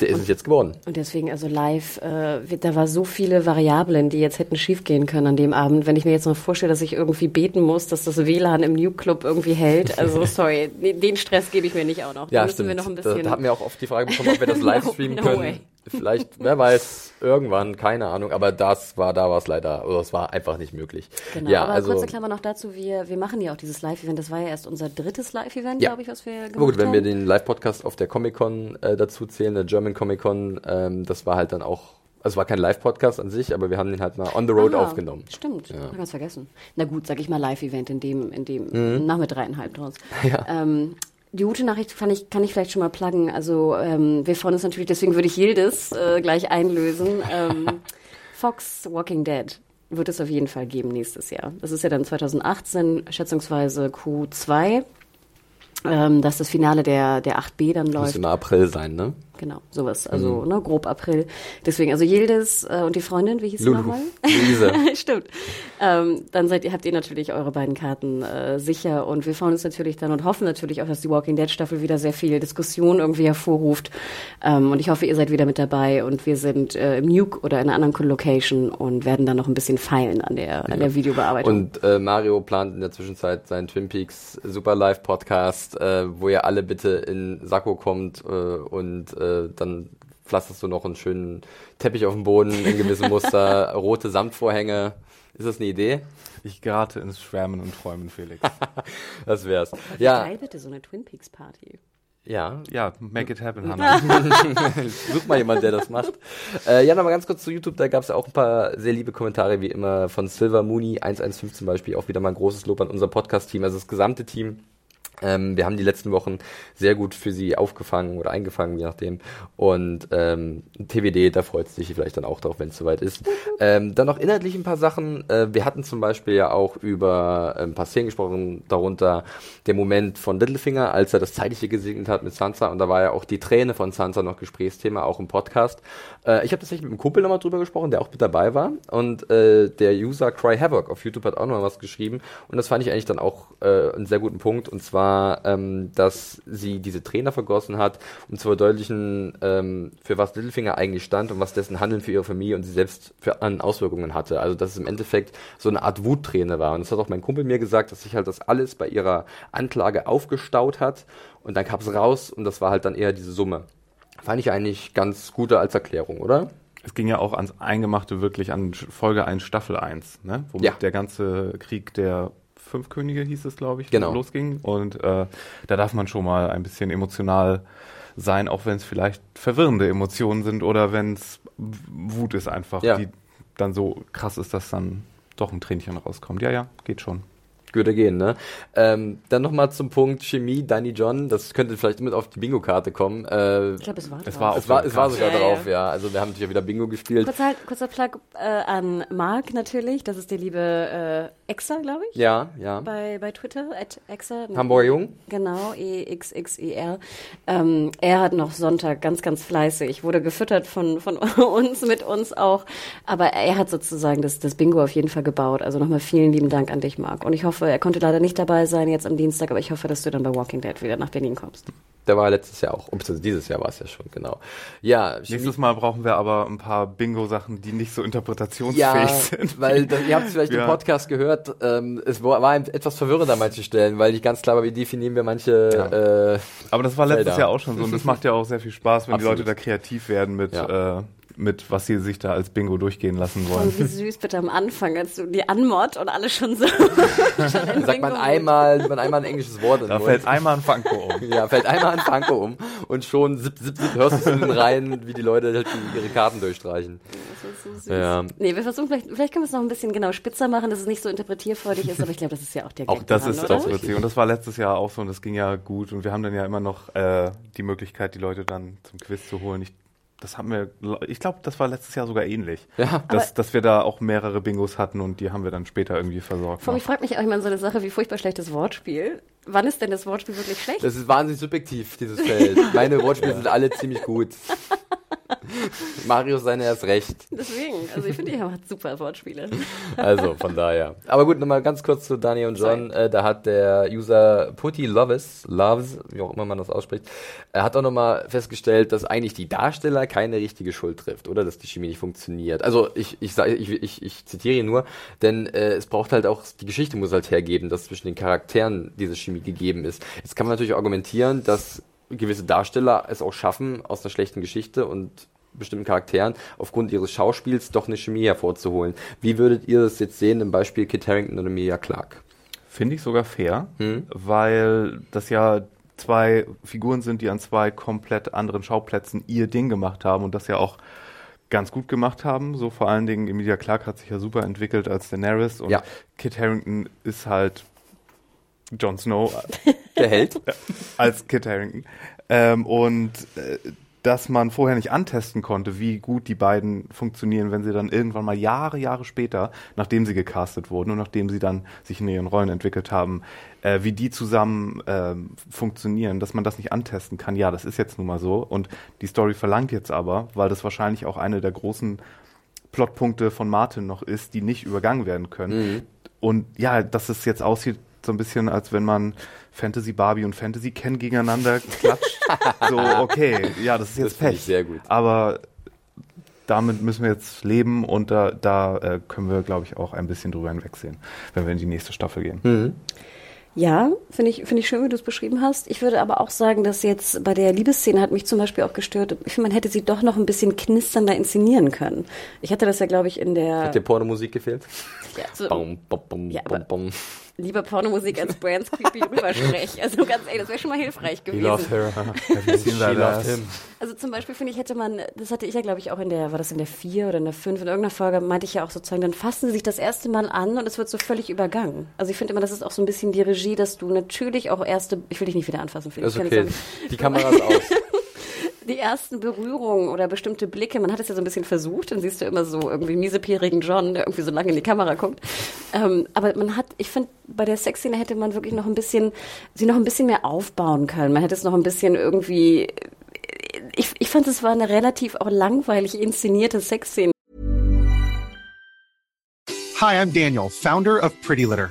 der ist und, es jetzt geworden. Und deswegen, also live, äh, da war so viele Variablen, die jetzt hätten schiefgehen können an dem Abend. Wenn ich mir jetzt noch vorstelle, dass ich irgendwie beten muss, dass das WLAN im New Club irgendwie hält. Also (laughs) sorry, den Stress gebe ich mir nicht auch noch. Ja, da stimmt. Wir noch ein bisschen da, da haben wir auch oft die Frage bekommen, ob wir das (laughs) live streamen no, no können. Way. Vielleicht, wer weiß, irgendwann, keine Ahnung, aber das war, da war es leider, oder es war einfach nicht möglich. Genau, ja, aber also, kurze Klammer noch dazu, wir, wir machen ja auch dieses Live-Event, das war ja erst unser drittes Live-Event, ja. glaube ich, was wir gemacht aber gut, wenn wir den Live-Podcast auf der Comic-Con äh, dazu zählen, der German Comic-Con, ähm, das war halt dann auch also es war kein Live-Podcast an sich, aber wir haben den halt mal on the road ah, aufgenommen. Stimmt, ja. ganz vergessen. Na gut, sag ich mal Live-Event in dem, in dem mhm. nach mit dreieinhalb draus. (laughs) Ja. Ähm, die gute Nachricht kann ich, kann ich vielleicht schon mal pluggen. Also ähm, wir freuen uns natürlich, deswegen würde ich Yildiz äh, gleich einlösen. Ähm, (laughs) Fox Walking Dead wird es auf jeden Fall geben nächstes Jahr. Das ist ja dann 2018, schätzungsweise Q2, ähm, dass das Finale der, der 8b dann läuft. Muss im April sein, ne? Genau, sowas. Also mhm. ne, grob April. Deswegen, also Yildiz äh, und die Freundin, wie hieß sie nochmal? Luise. (laughs) Stimmt. Ähm, dann seid ihr, habt ihr natürlich eure beiden Karten äh, sicher und wir freuen uns natürlich dann und hoffen natürlich auch, dass die Walking Dead Staffel wieder sehr viel Diskussion irgendwie hervorruft. Ähm, und ich hoffe, ihr seid wieder mit dabei und wir sind äh, im Nuke oder in einer anderen Location und werden dann noch ein bisschen feilen an der, ja. an der Videobearbeitung. Und äh, Mario plant in der Zwischenzeit seinen Twin Peaks Super Live Podcast, äh, wo ihr alle bitte in Sakko kommt äh, und äh, äh, dann pflasterst du noch einen schönen Teppich auf dem Boden in gewissem Muster, (laughs) rote Samtvorhänge. Ist das eine Idee? Ich gerate ins Schwärmen und Träumen, Felix. (laughs) das wär's. Ja. Geil bitte so eine Twin Peaks Party. Ja. Ja, make it happen, Hannah. (laughs) Such mal jemanden, der das macht. Äh, ja, nochmal ganz kurz zu YouTube. Da gab es auch ein paar sehr liebe Kommentare, wie immer von Silver Mooney 115 zum Beispiel. Auch wieder mal ein großes Lob an unser Podcast-Team. Also das gesamte Team Ähm, wir haben die letzten Wochen sehr gut für sie aufgefangen oder eingefangen, je nachdem. Und ähm, TWD, da freut sich vielleicht dann auch drauf, wenn es soweit ist. (laughs) Ähm, dann noch inhaltlich ein paar Sachen. Äh, wir hatten zum Beispiel ja auch über ein paar Szenen gesprochen, darunter der Moment von Littlefinger, als er das Zeitliche gesegnet hat mit Sansa. Und da war ja auch die Träne von Sansa noch Gesprächsthema, auch im Podcast. Äh, ich habe tatsächlich mit einem Kumpel nochmal drüber gesprochen, der auch mit dabei war. Und äh, der User Cry Havoc auf YouTube hat auch nochmal was geschrieben. Und das fand ich eigentlich dann auch äh, einen sehr guten Punkt. Und zwar ähm, dass sie diese Trainer vergossen hat, um zu verdeutlichen, ähm, für was Littlefinger eigentlich stand und was dessen Handeln für ihre Familie und sie selbst für an Auswirkungen hatte. Also dass es im Endeffekt so eine Art Wutträne war. Und das hat auch mein Kumpel mir gesagt, dass sich halt das alles bei ihrer Anklage aufgestaut hat und dann kam es raus und das war halt dann eher diese Summe. Fand ich eigentlich ganz gute als Erklärung, oder? Es ging ja auch ans Eingemachte wirklich an Folge 1, Staffel 1, ne? womit ja. der ganze Krieg der Fünf Könige hieß es, glaube ich, genau. losging. Und äh, da darf man schon mal ein bisschen emotional sein, auch wenn es vielleicht verwirrende Emotionen sind oder wenn es Wut ist einfach, ja. die dann so krass ist, dass dann doch ein Tränchen rauskommt. Ja, ja, geht schon würde gehen, ne? Ähm, dann nochmal zum Punkt Chemie, Danny John, das könnte vielleicht mit auf die Bingo-Karte kommen. Äh, ich glaube, es war es War es war, es war sogar ja, drauf, ja. ja. Also wir haben natürlich wieder Bingo gespielt. Kurzer, kurzer Plug äh, an Marc natürlich, das ist der liebe äh, Exa, glaube ich. Ja, ja. Bei, bei Twitter, at Exa. Hamburger Jung. Genau, E-X-X-E-R. Ähm, er hat noch Sonntag ganz, ganz fleißig, wurde gefüttert von, von (laughs) uns, mit uns auch. Aber er hat sozusagen das, das Bingo auf jeden Fall gebaut. Also nochmal vielen lieben Dank an dich, Marc. Und ich hoffe, hoffe, er konnte leider nicht dabei sein jetzt am Dienstag, aber ich hoffe, dass du dann bei Walking Dead wieder nach Berlin kommst. Der war letztes Jahr auch, beziehungsweise dieses Jahr war es ja schon, genau. Ja, nächstes Mal brauchen wir aber ein paar Bingo-Sachen, die nicht so interpretationsfähig ja, sind. Weil das, ihr habt vielleicht (laughs) ja. im Podcast gehört, ähm, es war, war etwas verwirrend an manchen Stellen, weil nicht ganz klar war, wie definieren wir manche. Ja. Äh, aber das war letztes Felder. Jahr auch schon so und das macht ja auch sehr viel Spaß, wenn Absolut. die Leute da kreativ werden mit. Äh, mit, was sie sich da als Bingo durchgehen lassen wollen. Oh, wie süß bitte am Anfang, als du die anmod und alle schon so. (laughs) schon Sagt man einmal, man einmal ein englisches Wort. Da fällt einmal ein Funko um. ja, fällt einmal ein Funko um und schon zip, zip, zip, hörst du in den Reihen, wie die Leute halt ihre Karten durchstreichen. Das ist so süß. Ja. Nee, wir versuchen vielleicht, vielleicht können wir es noch ein bisschen genau spitzer machen, dass es nicht so interpretierfreudig ist, aber ich glaube, das ist ja auch der Auch das ist auch richtig. Und das war letztes Jahr auch so und das ging ja gut und wir haben dann ja immer noch äh, die Möglichkeit, die Leute dann zum Quiz zu holen. Ich das haben wir, ich glaube, das war letztes Jahr sogar ähnlich. Ja. Dass, dass wir da auch mehrere Bingos hatten und die haben wir dann später irgendwie versorgt. Vor ich frage mich auch immer so eine Sache wie furchtbar schlechtes Wortspiel. Wann ist denn das Wortspiel wirklich schlecht? Das ist wahnsinnig subjektiv, dieses Feld. Meine Wortspiele sind alle ziemlich gut. (laughs) Mario seine erst recht. Deswegen, also ich finde, ihr habt super Wortspiele. Also, von daher. Aber gut, nochmal ganz kurz zu Dani und John. Äh, da hat der User Putty Loves, Loves, wie auch immer man das ausspricht, er hat auch nochmal festgestellt, dass eigentlich die Darsteller keine richtige Schuld trifft, oder? Dass die Chemie nicht funktioniert. Also, ich, ich, sag, ich, ich, ich zitiere ihn nur, denn äh, es braucht halt auch, die Geschichte muss halt hergeben, dass zwischen den Charakteren diese Chemie gegeben ist. Jetzt kann man natürlich argumentieren, dass gewisse Darsteller es auch schaffen, aus einer schlechten Geschichte und bestimmten Charakteren aufgrund ihres Schauspiels doch eine Chemie hervorzuholen. Wie würdet ihr das jetzt sehen im Beispiel Kit Harington und Emilia Clarke? Finde ich sogar fair, hm? weil das ja zwei Figuren sind, die an zwei komplett anderen Schauplätzen ihr Ding gemacht haben und das ja auch ganz gut gemacht haben. So vor allen Dingen Emilia Clarke hat sich ja super entwickelt als Daenerys und ja. Kit Harington ist halt Jon Snow. (laughs) Der Held. als Kit Harington. Ähm, und äh, dass man vorher nicht antesten konnte, wie gut die beiden funktionieren, wenn sie dann irgendwann mal Jahre, Jahre später, nachdem sie gecastet wurden und nachdem sie dann sich in ihren Rollen entwickelt haben, äh, wie die zusammen äh, funktionieren, dass man das nicht antesten kann. Ja, das ist jetzt nun mal so. Und die Story verlangt jetzt aber, weil das wahrscheinlich auch eine der großen Plotpunkte von Martin noch ist, die nicht übergangen werden können. Mhm. Und ja, dass es jetzt aussieht, so ein bisschen, als wenn man Fantasy Barbie und Fantasy Ken gegeneinander klatscht. (laughs) so, okay, ja, das ist jetzt das Pech. Sehr gut. Aber damit müssen wir jetzt leben und da, da äh, können wir, glaube ich, auch ein bisschen drüber hinwegsehen, wenn wir in die nächste Staffel gehen. Mhm. Ja, finde ich, finde ich schön, wie du es beschrieben hast. Ich würde aber auch sagen, dass jetzt bei der Liebesszene hat mich zum Beispiel auch gestört. Ich finde, man hätte sie doch noch ein bisschen knisternder inszenieren können. Ich hatte das ja, glaube ich, in der. Hat dir Pornomusik gefehlt? Ja, so, bum, bum, bum, ja, aber, lieber Pornomusik als Brands creepy (laughs) Rübersprech. Also ganz ehrlich, das wäre schon mal hilfreich gewesen. He loves her. (laughs) She loves him. Also zum Beispiel finde ich, hätte man, das hatte ich ja glaube ich auch in der, war das in der vier oder in der fünf, in irgendeiner Folge meinte ich ja auch sozusagen, dann fassen sie sich das erste Mal an und es wird so völlig übergangen. Also ich finde immer, das ist auch so ein bisschen die Regie, dass du natürlich auch erste, ich will dich nicht wieder anfassen. Das ist okay. Die Kamera ist aus. (laughs) die ersten Berührungen oder bestimmte Blicke, man hat es ja so ein bisschen versucht, dann siehst du immer so irgendwie miesepierigen John, der irgendwie so lange in die Kamera guckt. Ähm, aber man hat, ich finde, bei der Sexszene hätte man wirklich noch ein bisschen, sie noch ein bisschen mehr aufbauen können. Man hätte es noch ein bisschen irgendwie, ich, ich fand, es war eine relativ auch langweilig inszenierte Sexszene. Hi, I'm Daniel, Founder of Pretty Litter.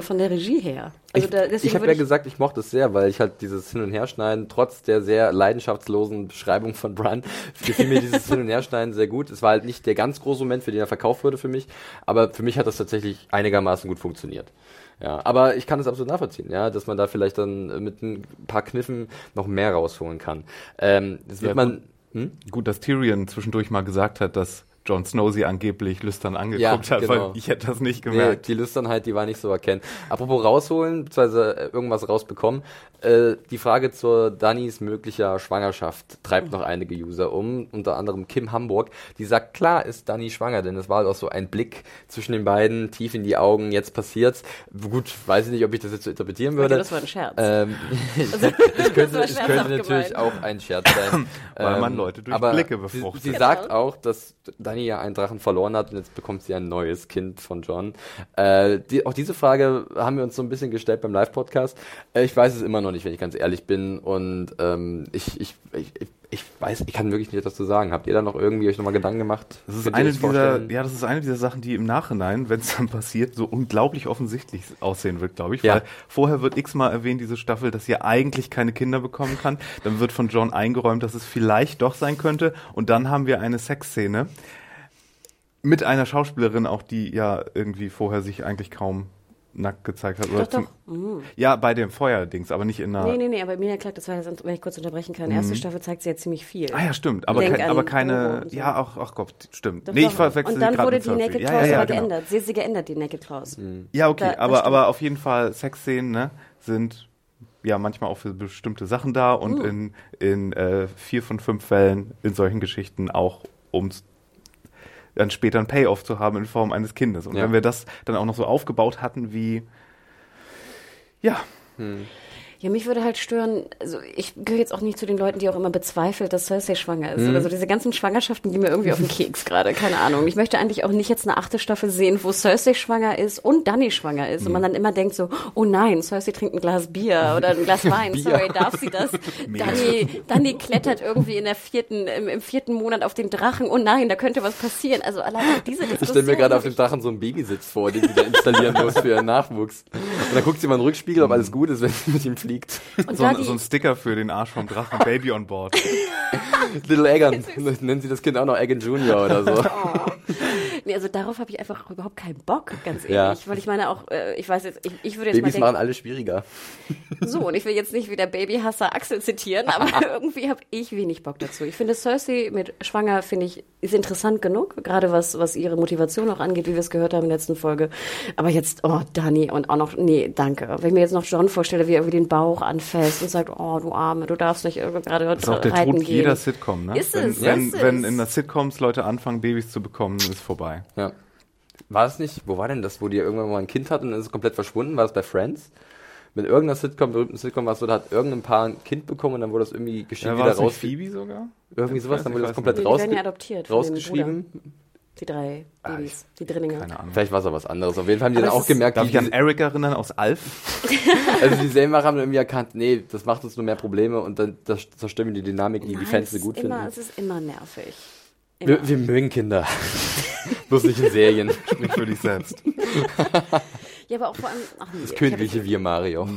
Von der Regie her. Also da, ich ich habe ja gesagt, ich mochte es sehr, weil ich halt dieses Hin- und Herschneiden, trotz der sehr leidenschaftslosen Beschreibung von Brian, (laughs) gefiel mir dieses Hin- und Herschneiden sehr gut. Es war halt nicht der ganz große Moment, für den er verkauft wurde für mich, aber für mich hat das tatsächlich einigermaßen gut funktioniert. Ja, aber ich kann es absolut nachvollziehen, ja, dass man da vielleicht dann mit ein paar Kniffen noch mehr rausholen kann. Ähm, das wird ja, man. Hm? Gut, dass Tyrion zwischendurch mal gesagt hat, dass Jon Snow sie angeblich lüstern angeguckt ja, hat, genau. weil ich hätte das nicht gemerkt. Nee, die Lüsternheit, die war nicht so erkennen. Apropos rausholen, beziehungsweise äh, irgendwas rausbekommen, äh, die Frage zur Dannys möglicher Schwangerschaft treibt noch einige User um, unter anderem Kim Hamburg, die sagt, klar ist Danny schwanger, denn es war halt auch so ein Blick zwischen den beiden, tief in die Augen, jetzt passiert's. Gut, weiß ich nicht, ob ich das jetzt so interpretieren würde. Okay, das war ein Scherz. Ähm, (laughs) also, es könnte, es könnte natürlich gemeint. auch ein Scherz sein. weil man ähm, Leute durch Blicke befruchtet. Sie, sie sagt genau. auch, dass Dani ja einen Drachen verloren hat und jetzt bekommt sie ein neues Kind von John. Äh, die, auch diese Frage haben wir uns so ein bisschen gestellt beim Live-Podcast. Äh, ich weiß es immer noch nicht, wenn ich ganz ehrlich bin. Und ähm, ich, ich, ich, ich weiß, ich kann wirklich nicht dazu sagen. Habt ihr da noch irgendwie euch nochmal Gedanken gemacht? Das ist eine dieser, ja, das ist eine dieser Sachen, die im Nachhinein, wenn es dann passiert, so unglaublich offensichtlich aussehen wird, glaube ich. Ja. Weil vorher wird x-mal erwähnt, diese Staffel, dass sie eigentlich keine Kinder bekommen kann. Dann wird von John eingeräumt, dass es vielleicht doch sein könnte. Und dann haben wir eine Sexszene mit einer Schauspielerin auch, die ja irgendwie vorher sich eigentlich kaum nackt gezeigt hat. Oder doch, doch. Mhm. Ja, bei dem Feuerdings, aber nicht in einer. Nee, nee, nee, aber Emilia Clark, das war, wenn ich kurz unterbrechen kann. Mhm. Erste Staffel zeigt sie ja ziemlich viel. Ah ja, stimmt. Aber, kein, aber keine. So. Ja, auch, ach Gott, stimmt. Doch, nee, ich verwechsel Und dann wurde die Naked Clause ja, ja, ja, genau. geändert. Sie ist sie geändert, die Naked Clause. Mhm. Ja, okay, da, aber, aber auf jeden Fall Sexszenen ne, sind ja manchmal auch für bestimmte Sachen da und uh. in, in äh, vier von fünf Fällen in solchen Geschichten auch um dann später einen Payoff zu haben in Form eines Kindes. Und ja. wenn wir das dann auch noch so aufgebaut hatten wie, ja. Hm. Ja, mich würde halt stören, also ich gehöre jetzt auch nicht zu den Leuten, die auch immer bezweifelt, dass Cersei schwanger ist. Mhm. Also diese ganzen Schwangerschaften gehen mir irgendwie auf den (laughs) Keks gerade, keine Ahnung. Ich möchte eigentlich auch nicht jetzt eine achte Staffel sehen, wo Cersei schwanger ist und Danny schwanger ist. Mhm. Und man dann immer denkt so, oh nein, Cersei trinkt ein Glas Bier oder ein Glas (laughs) Wein, sorry, darf sie das? (laughs) Danny, Danny klettert irgendwie in der vierten, im, im, vierten Monat auf den Drachen, oh nein, da könnte was passieren. Also allein diese Diskussion. Ich stelle mir gerade auf dem Drachen so einen Babysitz vor, den sie da installieren muss für ihren Nachwuchs. Und dann guckt sie mal in den Rückspiegel, ob alles gut ist, wenn sie mit ihm fliegt. Und so, ein, so ein Sticker für den Arsch vom Drachen, Baby on board. (laughs) Little Egan. (laughs) Nennen sie das Kind auch noch Egan Junior oder so. (laughs) Oh. Nee, also darauf habe ich einfach überhaupt keinen Bock, ganz ehrlich. Ja. Weil ich meine auch, äh, ich weiß jetzt, ich, ich würde jetzt Babys mal denken, machen alles schwieriger. So, und ich will jetzt nicht wieder Babyhasser Axel zitieren, aber irgendwie habe ich wenig Bock dazu. Ich finde Cersei mit Schwanger, finde ich, ist interessant genug, gerade was, was ihre Motivation auch angeht, wie wir es gehört haben in der letzten Folge. Aber jetzt, oh, Dani und auch noch, nee, danke. Wenn ich mir jetzt noch John vorstelle, wie er irgendwie den Bauch anfasst und sagt, oh, du Arme, du darfst nicht gerade Das ist auch der Tod gehen. jeder Sitcom, ne? Ist es, wenn, ist wenn, wenn in der Sitcoms Leute anfangen, Babys zu bekommen, ist vorbei. Ja. War es nicht, wo war denn das, wo die irgendwann mal ein Kind hatten und dann ist es komplett verschwunden? War es bei Friends? Mit irgendeiner Sitcom, berühmten Sitcom war es so, da hat irgendein Paar ein Kind bekommen und dann wurde das irgendwie geschrieben ja, wieder raus. Phoebe sogar? Irgendwie sowas, dann wurde das komplett raus ja adoptiert rausgeschrieben. Die drei ah, Babys, die Drillinge. Keine Ahnung. Vielleicht war es auch was anderes. Auf jeden Fall haben die Aber dann auch gemerkt, Darf ich an Eric erinnern aus Alf? (laughs) (laughs) also die Serienmacher haben irgendwie erkannt, nee, das macht uns nur mehr Probleme und dann das zerstören wir die Dynamik, die Nein, die Fans so gut immer, finden. Es ist immer nervig. Wir, wir, mögen Kinder. (laughs) Bloß nicht in Serien. Nicht für dich selbst. Ja, aber auch vor allem. Ach nee, Das ich königliche Wir Mario.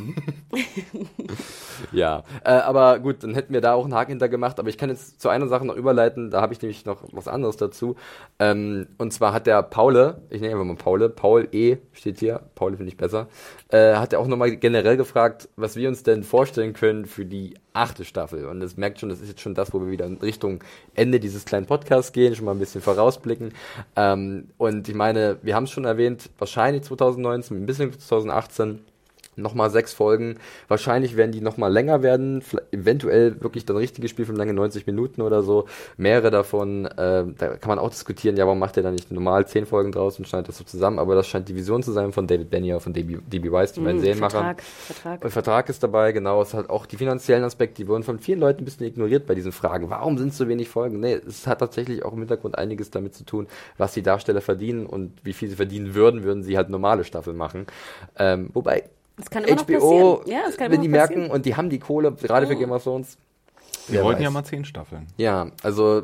(laughs) ja, äh, aber gut, dann hätten wir da auch einen Haken hinter gemacht. Aber ich kann jetzt zu einer Sache noch überleiten. Da habe ich nämlich noch was anderes dazu. Ähm, und zwar hat der Paule, ich nenne einfach mal Paule, Paul E. steht hier, Paul finde ich besser, äh, hat er auch nochmal generell gefragt, was wir uns denn vorstellen können für die achte Staffel. Und das merkt schon, das ist jetzt schon das, wo wir wieder in Richtung Ende dieses kleinen Podcasts gehen, schon mal ein bisschen vorausblicken. Ähm, und ich meine, wir haben es schon erwähnt, wahrscheinlich 2019, ein bisschen 2018 nochmal sechs Folgen. Wahrscheinlich werden die nochmal länger werden. Eventuell wirklich dann richtige Spielfilmlänge 90 Minuten oder so. Mehrere davon, äh, da kann man auch diskutieren, ja, warum macht er da nicht normal zehn Folgen draus und schneidet das so zusammen? Aber das scheint die Vision zu sein von David Benioff von DB, DB Weiss, die beiden Mm, Serienmacher. Vertrag, Vertrag. Und Vertrag ist dabei, genau. Es hat auch die finanziellen Aspekte, die wurden von vielen Leuten ein bisschen ignoriert bei diesen Fragen. Warum sind es so wenig Folgen? Nee, es hat tatsächlich auch im Hintergrund einiges damit zu tun, was die Darsteller verdienen und wie viel sie verdienen würden, würden sie halt normale Staffeln machen. Ähm, wobei Das kann immer noch HBO, passieren. Ja, das kann wenn immer die noch passieren. merken und die haben die Kohle, gerade für Game of Thrones. Wir wollten weiß. ja mal zehn Staffeln. Ja, also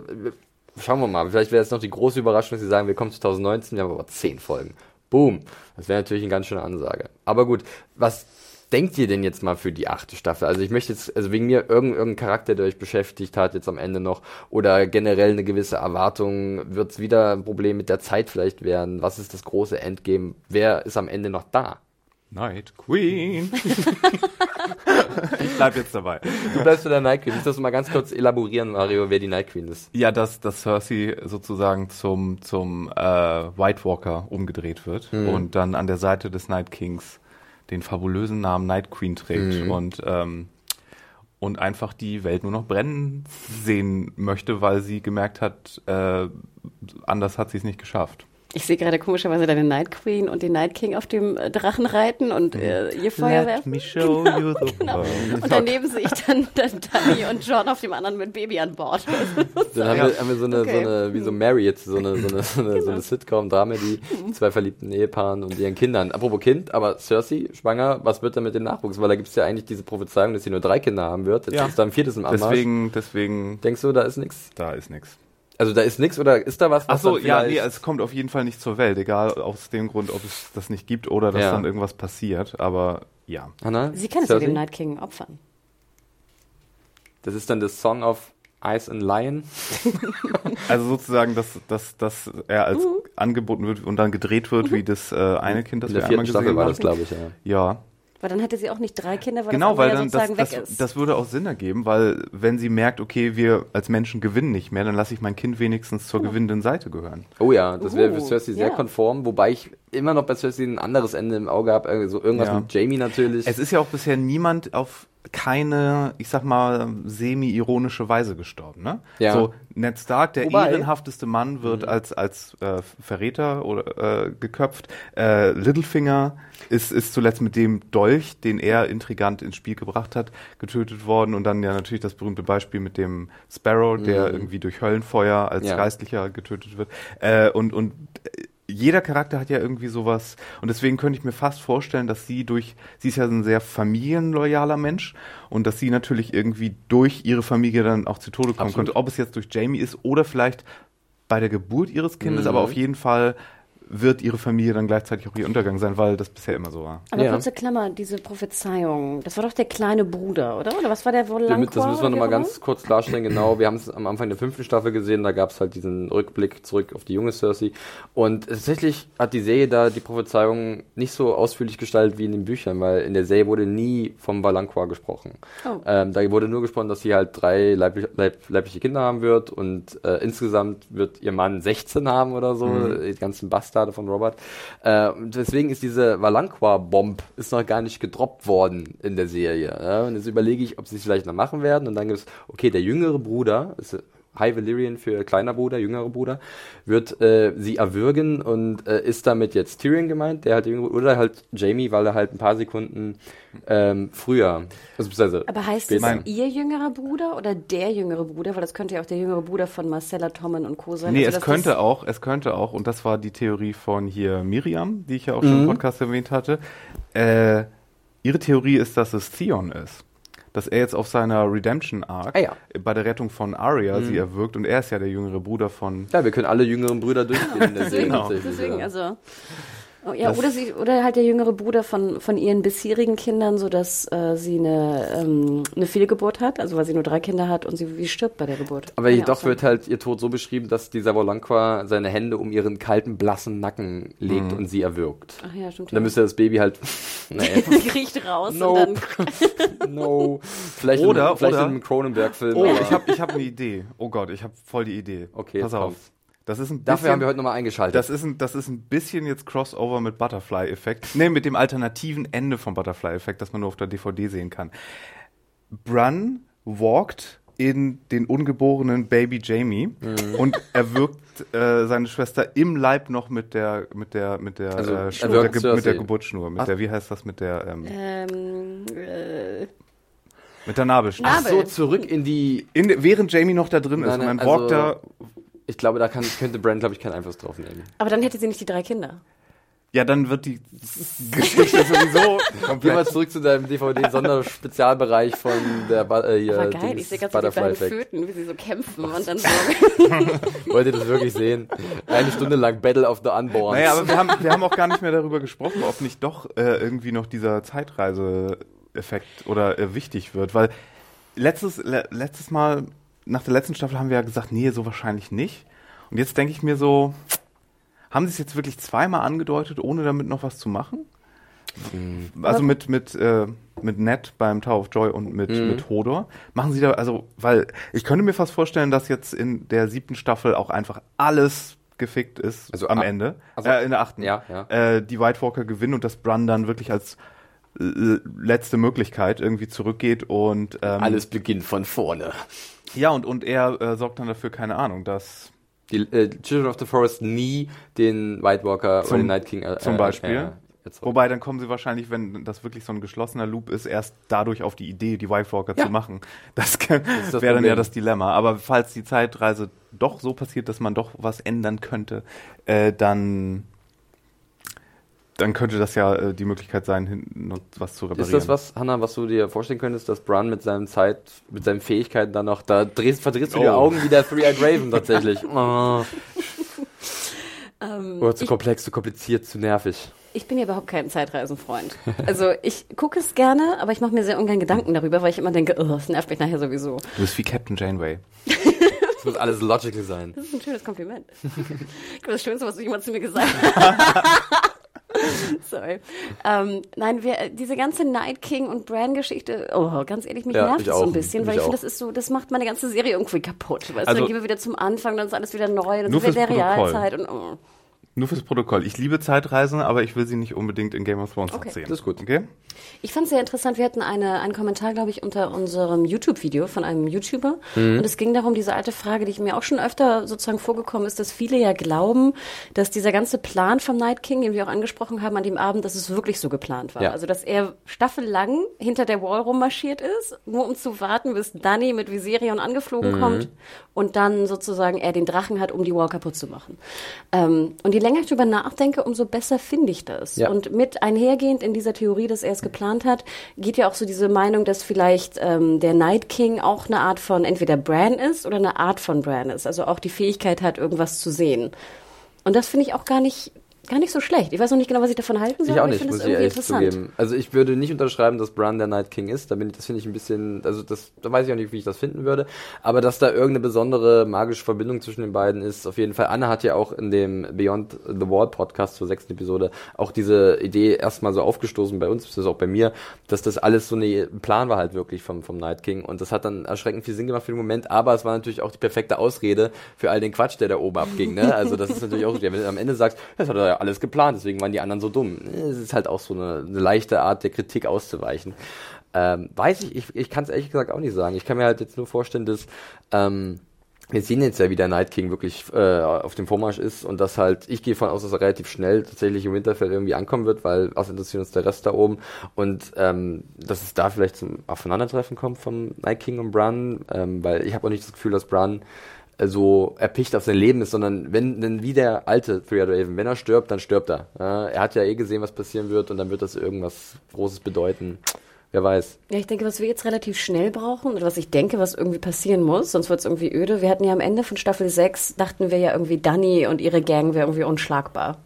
schauen wir mal. Vielleicht wäre es noch die große Überraschung, dass sie sagen, wir kommen 2019, wir haben aber zehn Folgen. Boom. Das wäre natürlich eine ganz schöne Ansage. Aber gut, was denkt ihr denn jetzt mal für die achte Staffel? Also ich möchte jetzt, also wegen mir irgendein, irgendein Charakter, der euch beschäftigt hat, jetzt am Ende noch, oder generell eine gewisse Erwartung, wird es wieder ein Problem mit der Zeit vielleicht werden? Was ist das große Endgame? Wer ist am Ende noch da? Night Queen. (laughs) ich bleib jetzt dabei. Du bleibst bei der Night Queen. Du das mal ganz kurz elaborieren, Mario, wer die Night Queen ist? Ja, dass, dass Cersei sozusagen zum, zum äh, White Walker umgedreht wird Mhm. und dann an der Seite des Night Kings den fabulösen Namen Night Queen trägt Mhm. und, ähm, und einfach die Welt nur noch brennen sehen möchte, weil sie gemerkt hat, äh, anders hat sie es nicht geschafft. Ich sehe gerade komischerweise deine Night Queen und den Night King auf dem äh, Drachen reiten und äh, ihr Feuer Let werfen. me show you the (laughs) Genau. Und daneben sehe ich dann, dann Danny und John auf dem anderen mit Baby an Bord. (laughs) Dann haben, wir, haben wir so eine, Okay. so eine, wie so Mary jetzt, so eine, so eine, so eine, so eine Sitcom-Dramedy, zwei verliebten Ehepaaren und ihren Kindern. Apropos Kind, aber Cersei, schwanger, was wird denn mit dem Nachwuchs? Weil da gibt es ja eigentlich diese Prophezeiung, dass sie nur drei Kinder haben wird. Jetzt Ja. ist da ein viertes im Anmarsch. Deswegen, deswegen, Denkst du, da ist nichts? da ist nichts. Also da ist nichts oder ist da was? Ach was so, dann ja, nee, es kommt auf jeden Fall nicht zur Welt, egal aus dem Grund, ob es das nicht gibt oder dass Ja. dann irgendwas passiert, aber ja. Anna? Sie kann es ja dem Night King opfern. Das ist dann das Song of Ice and Lion. (laughs) Also sozusagen, dass, dass, dass er als angeboten wird und dann gedreht wird, wie das äh, eine Kind, das In wir der einmal gesehen Staffel war das, glaube ich, ja. Ja, Weil dann hätte sie auch nicht drei Kinder, weil genau, das weil dann ja das, sozusagen das, weg ist. das würde auch Sinn ergeben, weil wenn sie merkt, okay, wir als Menschen gewinnen nicht mehr, dann lasse ich mein Kind wenigstens zur gewinnenden Seite gehören. Oh ja, das wäre für Uh, Cersei sehr ja. konform, wobei ich immer noch bei Cersei ein anderes Ende im Auge habe, also irgendwas Ja. mit Jamie natürlich. Es ist ja auch bisher niemand auf keine, ich sag mal, semi-ironische Weise gestorben, ne? Ja. So, Ned Stark, der Wobei- ehrenhafteste Mann, wird als, als äh, Verräter oder äh, geköpft. Äh, Littlefinger ist, ist zuletzt mit dem Dolch, den er intrigant ins Spiel gebracht hat, getötet worden. Und dann ja natürlich das berühmte Beispiel mit dem Sparrow, der irgendwie durch Höllenfeuer als Ja. Geistlicher getötet wird. Äh, und, und äh, jeder Charakter hat ja irgendwie sowas und deswegen könnte ich mir fast vorstellen, dass sie durch, sie ist ja ein sehr familienloyaler Mensch und dass sie natürlich irgendwie durch ihre Familie dann auch zu Tode kommen Absolut. könnte. Ob es jetzt durch Jamie ist oder vielleicht bei der Geburt ihres Kindes, Mhm. aber auf jeden Fall wird ihre Familie dann gleichzeitig auch ihr Untergang sein, weil das bisher immer so war. Aber Ja. kurze Klammer, diese Prophezeiung, das war doch der kleine Bruder, oder? Oder was war der wohl Damit, das müssen wir nochmal ganz kurz klarstellen, genau. Wir haben es am Anfang der fünften Staffel gesehen, da gab es halt diesen Rückblick zurück auf die junge Cersei. Und tatsächlich hat die Serie da die Prophezeiung nicht so ausführlich gestaltet wie in den Büchern, weil in der Serie wurde nie vom Valanqua gesprochen. Oh. Ähm, da wurde nur gesprochen, dass sie halt drei leiblich, leib, leibliche Kinder haben wird und äh, insgesamt wird ihr Mann 16 haben oder so, die ganzen Bastarde von Robert. Äh, deswegen ist diese Valanqua-Bomb noch gar nicht gedroppt worden in der Serie. Ja? Und jetzt überlege ich, ob sie es vielleicht noch machen werden. Und dann gibt es, okay, der jüngere Bruder, ist High Valyrian für kleiner Bruder, jüngerer Bruder, wird äh, sie erwürgen und äh, ist damit jetzt Tyrion gemeint, der halt jüngere, oder halt Jamie, weil er halt ein paar Sekunden ähm, früher, also beziehungsweise Aber heißt später- es ihr jüngerer Bruder oder der jüngere Bruder? Weil das könnte ja auch der jüngere Bruder von Marcella Tommen und Co. sein. Nee, Also, es könnte auch, es könnte auch, und das war die Theorie von hier Miriam, die ich ja auch schon im Podcast erwähnt hatte. Äh, ihre Theorie ist, dass es Theon ist. Dass er jetzt auf seiner Redemption Arc Ah ja. bei der Rettung von Arya sie erwirkt und er ist ja der jüngere Bruder von. Ja, wir können alle jüngeren Brüder durchgehen in der (laughs) Serie. Deswegen, also. Oh, ja, oder, sie, oder halt der jüngere Bruder von, von ihren bisherigen Kindern, sodass äh, sie eine, ähm, eine Fehlgeburt hat, also weil sie nur drei Kinder hat und sie wie stirbt bei der Geburt. Aber jedoch wird halt ihr Tod so beschrieben, dass dieser Volankwa seine Hände um ihren kalten, blassen Nacken legt mhm. und sie erwürgt. Ach ja, stimmt. Und dann müsste das Baby halt. (laughs) Nee. (laughs) Kriecht raus nope. und dann. (laughs) no. Vielleicht, oder, in, vielleicht oder, in einem Cronenberg-Film. Oh, ich habe ich hab eine Idee. Oh Gott, ich habe voll die Idee. Okay, pass auf. Das ist ein bisschen, Dafür haben wir heute nochmal eingeschaltet. Das ist, ein, das ist ein bisschen jetzt Crossover mit Butterfly-Effekt. Nee, mit dem alternativen Ende vom Butterfly-Effekt, das man nur auf der DVD sehen kann. Brun walkt in den ungeborenen Baby Jamie mhm. und er wirkt äh, seine Schwester im Leib noch mit der mit der mit der also, äh, Schnur, der, Ge mit der Geburtsschnur, mit Ach. der wie heißt das mit der ähm, ähm, äh, mit der Nabelschnur. Ach so, zurück in die in, während Jamie noch da drin ist nein, nein, und dann also, walkt er ich glaube, da kann, könnte Brand, glaube ich, keinen Einfluss drauf nehmen. Aber dann hätte sie nicht die drei Kinder. Ja, dann wird die Geschichte (laughs) sowieso komplett. Geh mal zurück zu deinem DVD-Sonderspezialbereich von der äh, hier, Aber geil, ich sehe ganz so die beiden Föten, wie sie so kämpfen und dann so. (laughs) Wollt ihr das wirklich sehen? Eine Stunde lang Battle of the Unborn. Naja, aber wir haben, wir haben auch gar nicht mehr darüber gesprochen, ob nicht doch äh, irgendwie noch dieser Zeitreise-Effekt oder äh, wichtig wird, weil letztes, le letztes Mal nach der letzten Staffel haben wir ja gesagt, nee, so wahrscheinlich nicht. Und jetzt denke ich mir so, haben sie es jetzt wirklich zweimal angedeutet, ohne damit noch was zu machen? Mhm. Also mit, mit, äh, mit Ned beim Tower of Joy und mit, mhm. mit Hodor. Machen sie da, also, weil ich könnte mir fast vorstellen, dass jetzt in der siebten Staffel auch einfach alles gefickt ist also am ab, Ende. Also, äh, in der achten. Ja, ja. Äh, die White Walker gewinnen und das Brun dann wirklich als letzte Möglichkeit irgendwie zurückgeht und ähm, alles beginnt von vorne. Ja, und, und er äh, sorgt dann dafür, keine Ahnung, dass die äh, Children of the Forest nie den White Walker zum, oder den Night King äh, zum Beispiel. Äh, Wobei, dann kommen sie wahrscheinlich, wenn das wirklich so ein geschlossener Loop ist, erst dadurch auf die Idee, die White Walker ja. zu machen. Das, (laughs) das wäre dann ja das Dilemma. Aber falls die Zeitreise doch so passiert, dass man doch was ändern könnte, äh, dann dann könnte das ja äh, die Möglichkeit sein, hinten was zu reparieren. Ist das was, Hanna, was du dir vorstellen könntest, dass Brun mit seinem Zeit, mit seinen Fähigkeiten dann noch, da drehst, verdrehst du oh. die Augen wie der Three-Eyed Raven tatsächlich. (laughs) oh. ähm, Oder zu komplex, zu kompliziert, zu nervig. Ich bin ja überhaupt kein Zeitreisenfreund. Also ich gucke es gerne, aber ich mache mir sehr ungern Gedanken darüber, weil ich immer denke, oh, das nervt mich nachher sowieso. Du bist wie Captain Janeway. (laughs) Das muss alles logical sein. Das ist ein schönes Kompliment. (laughs) das Schönste, was du jemand zu mir gesagt hast. (laughs) Sorry. Ähm, nein, wir, diese ganze Night King und Bran-Geschichte, oh, ganz ehrlich, mich ja, nervt es so ein bisschen, weil ich finde, das ist so, das macht meine ganze Serie irgendwie kaputt. Weißt also, dann gehen wir wieder zum Anfang, dann ist alles wieder neu, dann sind wir in der Realzeit und oh. Nur fürs Protokoll. Ich liebe Zeitreisen, aber ich will sie nicht unbedingt in Game of Thrones okay. erzählen. Das ist gut. Okay? Ich fand es sehr interessant. Wir hatten eine, einen Kommentar, glaube ich, unter unserem YouTube-Video von einem YouTuber. Mhm. Und es ging darum, diese alte Frage, die ich mir auch schon öfter sozusagen vorgekommen ist, dass viele ja glauben, dass dieser ganze Plan vom Night King, den wir auch angesprochen haben an dem Abend, dass es wirklich so geplant war. Ja. Also, dass er staffellang hinter der Wall rummarschiert ist, nur um zu warten, bis Danny mit Viserion angeflogen mhm. kommt und dann sozusagen er den Drachen hat, um die Wall kaputt zu machen. Ähm, und je länger ich darüber nachdenke, umso besser finde ich das. Ja. Und mit einhergehend in dieser Theorie, dass er es geplant hat, geht ja auch so diese Meinung, dass vielleicht ähm, der Night King auch eine Art von entweder Bran ist oder eine Art von Bran ist. Also auch die Fähigkeit hat, irgendwas zu sehen. Und das finde ich auch gar nicht gar nicht so schlecht. Ich weiß noch nicht genau, was ich davon halten soll. Ich auch nicht, muss ich ehrlich zugeben. Also ich würde nicht unterschreiben, dass Bran der Night King ist. Da bin ich, das finde ich ein bisschen, also das, da weiß ich auch nicht, wie ich das finden würde. Aber dass da irgendeine besondere magische Verbindung zwischen den beiden ist, auf jeden Fall. Anna hat ja auch in dem Beyond the Wall Podcast zur sechsten Episode auch diese Idee erstmal so aufgestoßen bei uns, das ist auch bei mir, dass das alles so ein Plan war halt wirklich vom, vom Night King. Und das hat dann erschreckend viel Sinn gemacht für den Moment, aber es war natürlich auch die perfekte Ausrede für all den Quatsch, der da oben abging. Ne? Also das ist natürlich auch, wenn du am Ende sagst, das hat er ja alles geplant, deswegen waren die anderen so dumm. Es ist halt auch so eine, eine leichte Art der Kritik auszuweichen. Ähm, weiß ich, ich, ich kann es ehrlich gesagt auch nicht sagen. Ich kann mir halt jetzt nur vorstellen, dass ähm, wir sehen jetzt ja, wie der Night King wirklich äh, auf dem Vormarsch ist und dass halt, ich gehe von aus, dass er relativ schnell tatsächlich im Winterfell irgendwie ankommen wird, weil was interessiert uns der Rest da oben und ähm, dass es da vielleicht zum Aufeinandertreffen kommt vom Night King und Bran, ähm, weil ich habe auch nicht das Gefühl, dass Bran so erpicht auf sein Leben ist, sondern wenn, wenn wie der alte Three Raven, wenn er stirbt, dann stirbt er. Ja, er hat ja eh gesehen, was passieren wird und dann wird das irgendwas Großes bedeuten. Wer weiß. Ja, ich denke, was wir jetzt relativ schnell brauchen, oder was ich denke, was irgendwie passieren muss, sonst wird es irgendwie öde. Wir hatten ja am Ende von Staffel 6, dachten wir ja irgendwie, Dani und ihre Gang wäre irgendwie unschlagbar.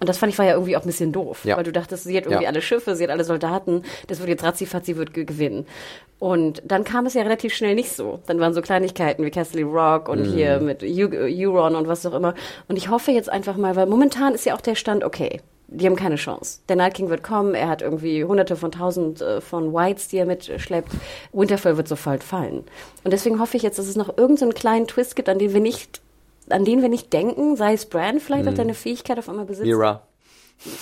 Und das fand ich war ja irgendwie auch ein bisschen doof, Ja. weil du dachtest, sie hat irgendwie Ja. alle Schiffe, sie hat alle Soldaten, das wird jetzt ratzifatzi wird ge- gewinnen. Und dann kam es ja relativ schnell nicht so. Dann waren so Kleinigkeiten wie Castle Rock und Mhm. hier mit Eu- Euron und was auch immer. Und ich hoffe jetzt einfach mal, weil momentan ist ja auch der Stand okay. Die haben keine Chance. Der Night King wird kommen, er hat irgendwie hunderte von tausend äh, von Whites, die er mitschleppt. Winterfell wird sofort fallen. Und deswegen hoffe ich jetzt, dass es noch irgendeinen so einen kleinen Twist gibt, an den wir nicht an den wir nicht denken, sei es Bran vielleicht, dass er eine Fähigkeit auf einmal besitzt. Mira.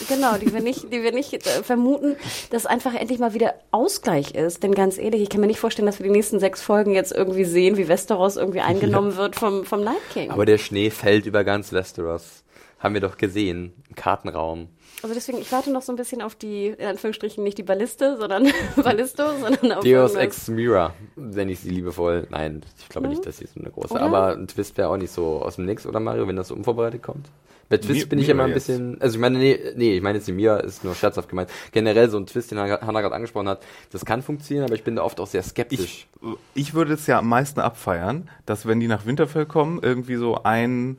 Genau, die wir nicht, die wir nicht äh, vermuten, dass einfach endlich mal wieder Ausgleich ist. Denn ganz ehrlich, ich kann mir nicht vorstellen, dass wir die nächsten sechs Folgen jetzt irgendwie sehen, wie Westeros irgendwie eingenommen wird vom, vom Night King. Aber der Schnee fällt über ganz Westeros. Haben wir doch gesehen. Im Kartenraum. Also deswegen, ich warte noch so ein bisschen auf die, in Anführungsstrichen, nicht die Balliste, sondern (laughs) Ballisto, sondern auf Deus. Ex Mira, nenne ich sie liebevoll. Nein, ich glaube nicht, dass sie so eine große. Oder? Aber ein Twist wäre auch nicht so aus dem Nix, oder Mario, wenn das so unvorbereitet kommt? Bei Twist Mi- bin ich Mira immer ein jetzt. bisschen, also ich meine, nee, nee, ich meine jetzt die Mira ist nur scherzhaft gemeint. Generell so ein Twist, den Hannah gerade angesprochen hat, das kann funktionieren, aber ich bin da oft auch sehr skeptisch. Ich, ich würde es ja am meisten abfeiern, dass wenn die nach Winterfell kommen, irgendwie so ein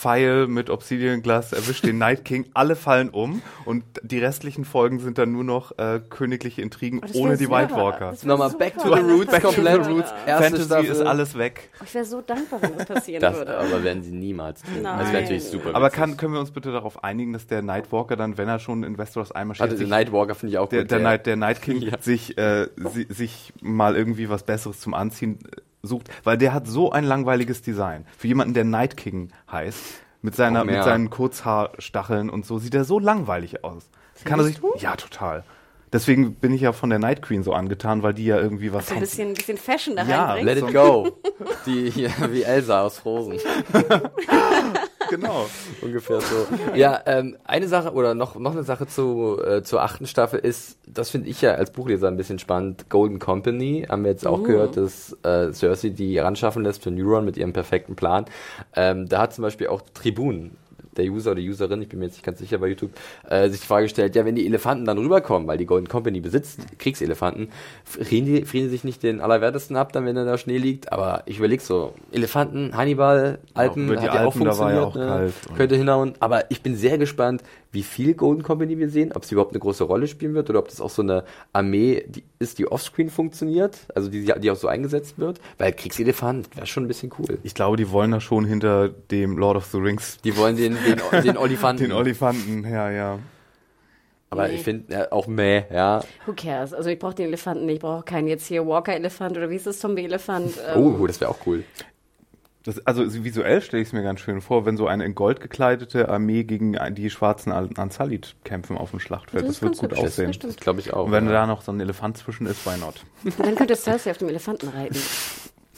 Pfeil mit Obsidian Glas erwischt den Night King, alle fallen um und die restlichen Folgen sind dann nur noch äh, königliche Intrigen Oh, ohne die super. White Walker. Nochmal back to the roots, passieren komplett würde. roots. Erste Fantasy Staffel. ist alles weg. Ich wäre so dankbar, wenn das passieren Das würde. aber werden sie niemals tun. Das wäre natürlich super. Aber kann, können wir uns bitte darauf einigen, dass der Nightwalker dann, wenn er schon in Westeros einmarschiert, also den sich- Nightwalker finde ich auch der, gut. der, Night, der Night King (laughs) Ja. sich, äh, si, sich mal irgendwie was Besseres zum Anziehen sucht, weil der hat so ein langweiliges Design. Für jemanden, der Night King heißt, mit seiner, mit seinen Kurzhaarstacheln und so, sieht er so langweilig aus. Kann er sich, ja, total. Deswegen bin ich ja von der Night Queen so angetan, weil die ja irgendwie was So ein bisschen, ein bisschen Fashion da Ja, reinbringt. Let it go. (laughs) Die hier, wie Elsa aus Frozen. (laughs) genau. Ungefähr so. Ja, ähm, eine Sache oder noch, noch eine Sache zu, äh, zur achten Staffel ist, das finde ich ja als Buchleser ein bisschen spannend. Golden Company haben wir jetzt auch gehört, dass äh, Cersei die ranschaffen lässt für Neuron mit ihrem perfekten Plan. Ähm, da hat zum Beispiel auch Tribun der User oder Userin, ich bin mir jetzt nicht ganz sicher bei YouTube, äh, sich die Frage gestellt, ja, wenn die Elefanten dann rüberkommen, weil die Golden Company besitzt Kriegselefanten, frieren die, frieren die sich nicht den Allerwertesten ab, dann wenn da Schnee liegt, aber ich überlege so, Elefanten, Hannibal, Alpen, die hat ja auch Alpen, da war ja funktioniert, auch ne? könnte hinhauen, aber ich bin sehr gespannt, wie viel Golden Company wir sehen, ob sie überhaupt eine große Rolle spielen wird oder ob das auch so eine Armee die ist, die offscreen funktioniert, also die, die auch so eingesetzt wird, weil Kriegselefant wäre schon ein bisschen cool. Ich glaube, die wollen da schon hinter dem Lord of the Rings Die wollen den, den, den Olifanten. den Olifanten, ja, ja. Aber ich finde ja, auch meh, ja. Who cares? Also ich brauche den Elefanten nicht. Ich brauche keinen jetzt hier Walker-Elefant oder wie ist das, Zombie-Elefant? Ähm, Oh, das wäre auch cool. Das, also visuell stelle ich es mir ganz schön vor, wenn so eine in Gold gekleidete Armee gegen die schwarzen An- Ansalit kämpfen auf dem Schlachtfeld. Das Das, wird gut das aussehen. stimmt. Das glaube ich auch. Und wenn ja. da noch so ein Elefant zwischen ist, why not? Und dann könnte Cersei auf dem Elefanten reiten. (laughs)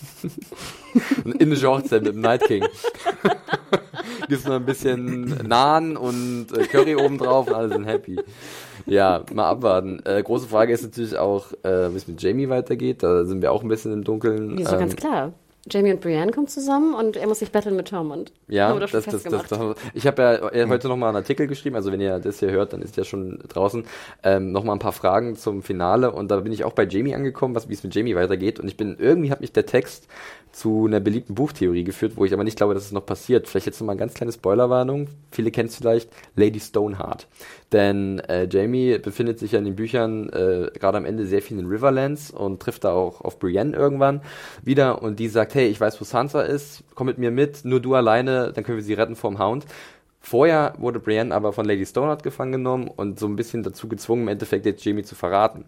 (laughs) In the Hochzeit mit dem Night King. (laughs) Gibt's noch ein bisschen Naan und äh, Curry oben drauf und alle sind happy. Ja, mal abwarten. Äh, große Frage ist natürlich auch, äh, wie es mit Jamie weitergeht. Da sind wir auch ein bisschen im Dunkeln. Wieso Ähm, ganz klar. Jamie und Brienne kommen zusammen und er muss sich battlen mit Tormund. Ja, das, das, das, das, ich habe ja heute noch mal einen Artikel geschrieben, also wenn ihr das hier hört, dann ist der schon draußen. Ähm, noch mal ein paar Fragen zum Finale und da bin ich auch bei Jamie angekommen, was wie es mit Jamie weitergeht und ich bin irgendwie hat mich der Text zu einer beliebten Buchtheorie geführt, wo ich aber nicht glaube, dass es noch passiert. Vielleicht jetzt noch mal eine ganz kleine Spoilerwarnung. Viele kennen es vielleicht, Lady Stoneheart. Denn äh, Jamie befindet sich ja in den Büchern äh, gerade am Ende sehr viel in Riverlands und trifft da auch auf Brienne irgendwann wieder und die sagt, hey, ich weiß, wo Sansa ist, komm mit mir mit, nur du alleine, dann können wir sie retten vom Hound. Vorher wurde Brienne aber von Lady Stoneheart gefangen genommen und so ein bisschen dazu gezwungen, im Endeffekt jetzt Jamie zu verraten.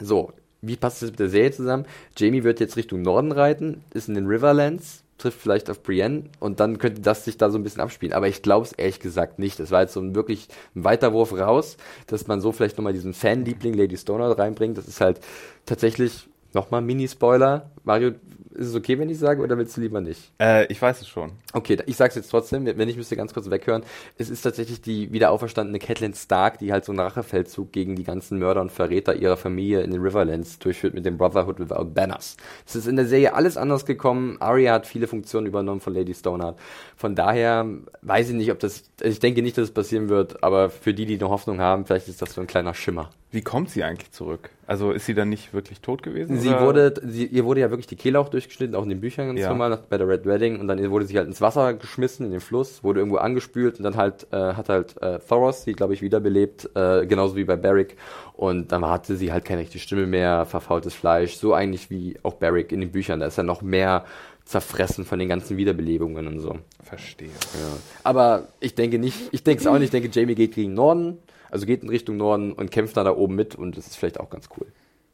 So, wie passt das mit der Serie zusammen? Jamie wird jetzt Richtung Norden reiten, ist in den Riverlands, trifft vielleicht auf Brienne und dann könnte das sich da so ein bisschen abspielen. Aber ich glaube es ehrlich gesagt nicht. Das war jetzt so ein wirklich ein Weiterwurf raus, dass man so vielleicht nochmal diesen Fanliebling Lady Stoner reinbringt. Das ist halt tatsächlich nochmal Mini-Spoiler. Mario, ist es okay, wenn ich sage, oder willst du lieber nicht? Äh, ich weiß es schon. Okay, ich sag's jetzt trotzdem, wenn ich müsste ganz kurz weghören. Es ist tatsächlich die wieder auferstandene Catelyn Stark, die halt so einen Rachefeldzug gegen die ganzen Mörder und Verräter ihrer Familie in den Riverlands durchführt mit dem Brotherhood Without Banners. Es ist in der Serie alles anders gekommen. Arya hat viele Funktionen übernommen von Lady Stoneheart. Von daher weiß ich nicht, ob das, ich denke nicht, dass es passieren wird, aber für die, die eine Hoffnung haben, vielleicht ist das so ein kleiner Schimmer. Wie kommt sie eigentlich zurück? Also ist sie dann nicht wirklich tot gewesen? Sie oder? wurde, sie, ihr wurde ja wirklich die Kehle auch durchgeschnitten, auch in den Büchern ganz Ja. normal, bei der Red Wedding, und dann wurde sie halt ins Wasser geschmissen, in den Fluss, wurde irgendwo angespült, und dann halt, äh, hat halt äh, Thoros sie, glaube ich, wiederbelebt, äh, genauso wie bei Barrick, und dann hatte sie halt keine richtige Stimme mehr, verfaultes Fleisch, so eigentlich wie auch Barrick in den Büchern, da ist er noch mehr zerfressen von den ganzen Wiederbelebungen und so. Verstehe. Ja. Aber ich denke nicht, ich denke es auch nicht, ich denke, Jamie geht gegen Norden, also geht in Richtung Norden und kämpft dann da oben mit und das ist vielleicht auch ganz cool.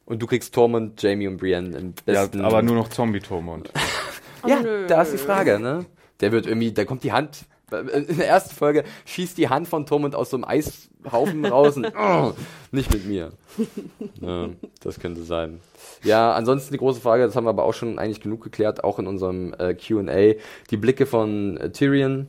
Und du kriegst Tormund, Jamie und Brienne im Ja, besten. aber nur noch Zombie-Tormund. (laughs) Ja, da ist die Frage, ne? Der wird irgendwie, da kommt die Hand, in der ersten Folge schießt die Hand von Tormund aus so einem Eishaufen raus und, (laughs) oh, nicht mit mir. Ja, das könnte sein. Ja, ansonsten die große Frage, das haben wir aber auch schon eigentlich genug geklärt, auch in unserem äh, Q&A, die Blicke von äh, Tyrion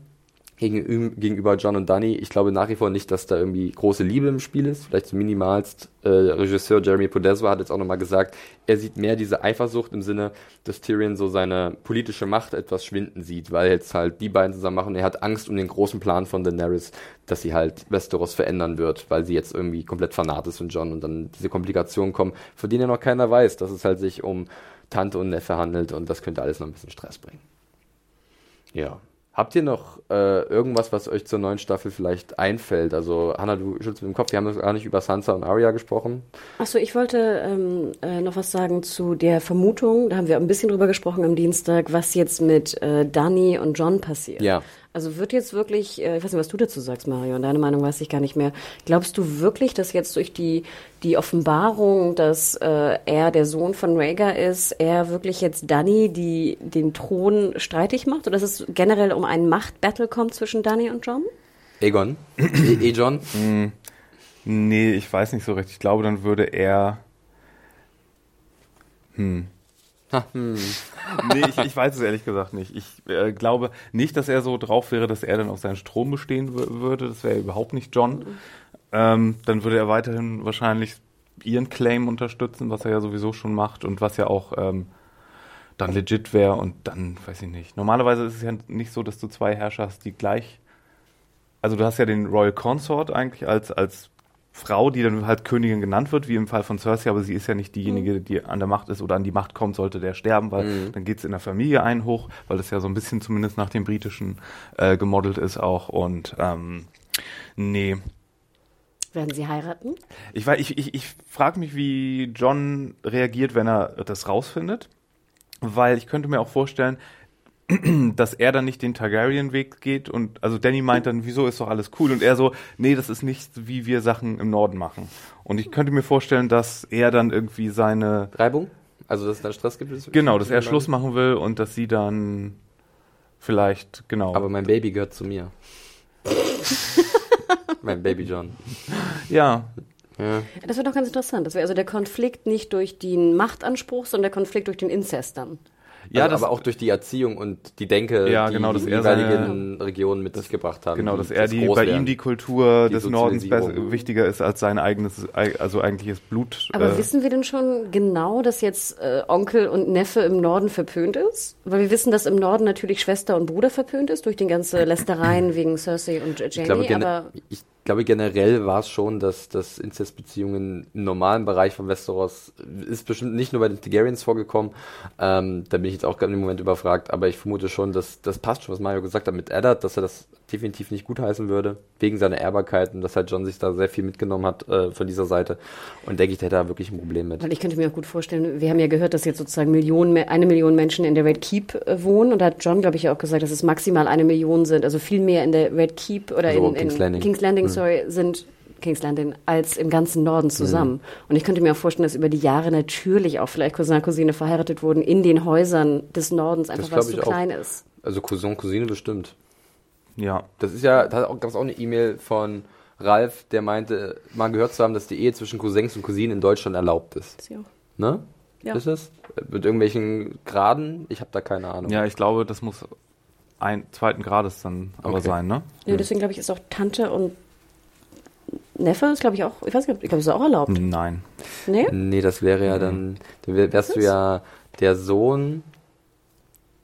gegenüber John und Danny. Ich glaube nach wie vor nicht, dass da irgendwie große Liebe im Spiel ist. Vielleicht minimalst. Äh, Regisseur Jeremy Podeswa hat jetzt auch nochmal gesagt, er sieht mehr diese Eifersucht im Sinne, dass Tyrion so seine politische Macht etwas schwinden sieht, weil jetzt halt die beiden zusammen machen. Er hat Angst um den großen Plan von Daenerys, dass sie halt Westeros verändern wird, weil sie jetzt irgendwie komplett fanat ist von John und dann diese Komplikationen kommen, von denen ja noch keiner weiß, dass es halt sich um Tante und Neffe handelt und das könnte alles noch ein bisschen Stress bringen. Ja. Habt ihr noch äh, irgendwas, was euch zur neuen Staffel vielleicht einfällt? Also, Hanna, du schüttelst mit dem Kopf. Wir haben gar nicht über Sansa und Arya gesprochen. Achso, ich wollte ähm, äh, noch was sagen zu der Vermutung, da haben wir ein bisschen drüber gesprochen am Dienstag, was jetzt mit äh, Danny und John passiert. Ja. Also wird jetzt wirklich, äh, ich weiß nicht, was du dazu sagst, Mario, und deine Meinung weiß ich gar nicht mehr. Glaubst du wirklich, dass jetzt durch die, die Offenbarung, dass äh, er der Sohn von Rhaegar ist, er wirklich jetzt Danny die, den Thron streitig macht? Oder dass es generell um einen Machtbattle kommt zwischen Danny und John? Egon. (clears throat) e Ejon. Nee, ich weiß nicht so recht. Ich glaube, dann würde er. Hm. (laughs) nee, ich, ich weiß es ehrlich gesagt nicht. Ich äh, glaube nicht, dass er so drauf wäre, dass er dann auf seinen Strom bestehen wür- würde. Das wäre überhaupt nicht John. Ähm, dann würde er weiterhin wahrscheinlich ihren Claim unterstützen, was er ja sowieso schon macht und was ja auch ähm, dann legit wäre und dann, weiß ich nicht. Normalerweise ist es ja nicht so, dass du zwei Herrscher hast, die gleich. Also du hast ja den Royal Consort eigentlich als, als Frau, die dann halt Königin genannt wird, wie im Fall von Cersei, aber sie ist ja nicht diejenige, die an der Macht ist oder an die Macht kommt, sollte der sterben, weil dann geht's in der Familie ein hoch, weil das ja so ein bisschen zumindest nach dem britischen äh, gemodelt ist auch. Und ähm, nee, Werden sie heiraten? ich, ich, ich, ich frage mich, wie John reagiert, wenn er das rausfindet. Weil ich könnte mir auch vorstellen, dass er dann nicht den Targaryen-Weg geht und also Danny meint dann, wieso ist doch alles cool und er so, nee, das ist nicht, wie wir Sachen im Norden machen. Und ich könnte mir vorstellen, dass er dann irgendwie seine, Reibung? Also, dass es dann Stress gibt? genau, dass er Schluss machen will und dass sie dann vielleicht, genau. Aber mein Baby gehört zu mir. (laughs) mein Baby John. ja, Ja. Das wird doch ganz interessant. Das wäre also der Konflikt nicht durch den Machtanspruch, sondern der Konflikt durch den Inzest dann. Ja, also, aber auch durch die Erziehung und die Denke, Ja, die genau, die er jeweiligen Regionen mit sich gebracht haben. Genau, die dass er das die, bei ihm die Kultur Die des Nordens besser, wichtiger ist als sein eigenes, also eigentliches Blut. Aber äh, wissen wir denn schon genau, dass jetzt äh, Onkel und Neffe im Norden verpönt ist? Weil wir wissen, dass im Norden natürlich Schwester und Bruder verpönt ist durch den ganzen Lästereien wegen Cersei und äh, Ich glaube, Jamie. Aber ich glaube generell war es schon, dass, dass Inzestbeziehungen im normalen Bereich von Westeros ist bestimmt nicht nur bei den Targaryens vorgekommen. Ähm, da bin ich jetzt auch gerade im Moment überfragt, aber ich vermute schon, dass das passt schon, was Mario gesagt hat mit Eddard, dass er das definitiv nicht gutheißen würde, wegen seiner Ehrbarkeit und dass halt John sich da sehr viel mitgenommen hat äh, von dieser Seite. Und denke ich, der hat da wirklich ein Problem mit. weil ich könnte mir auch gut vorstellen, wir haben ja gehört, dass jetzt sozusagen Millionen, eine Million Menschen in der Red Keep äh, wohnen. Und da hat John, glaube ich, ja auch gesagt, dass es maximal eine Million sind. Also viel mehr in der Red Keep oder Also in, in King's Landing. King's Landing sorry, sind King's Landing als im ganzen Norden zusammen. Und ich könnte mir auch vorstellen, dass über die Jahre natürlich auch vielleicht Cousin, Cousine verheiratet wurden in den Häusern des Nordens, einfach weil es zu klein ist. Also Cousin, Cousine bestimmt. Ja, Das ist ja, da gab es auch eine E-Mail von Ralf, der meinte, mal gehört zu haben, dass die Ehe zwischen Cousins und Cousinen in Deutschland erlaubt ist. Ist ja auch- Ne? Ja. Ist es? Mit irgendwelchen Graden? Ich habe da keine Ahnung. ja, ich glaube, das muss ein zweiten Grades dann aber Okay. sein, ne? Ja, deswegen glaube ich, ist auch Tante und Neffe ist, glaube ich, auch, ich weiß nicht, ich glaube, ist auch erlaubt. Nein. Nee? Nee, das wäre ja dann, dann wär- wärst du ja der Sohn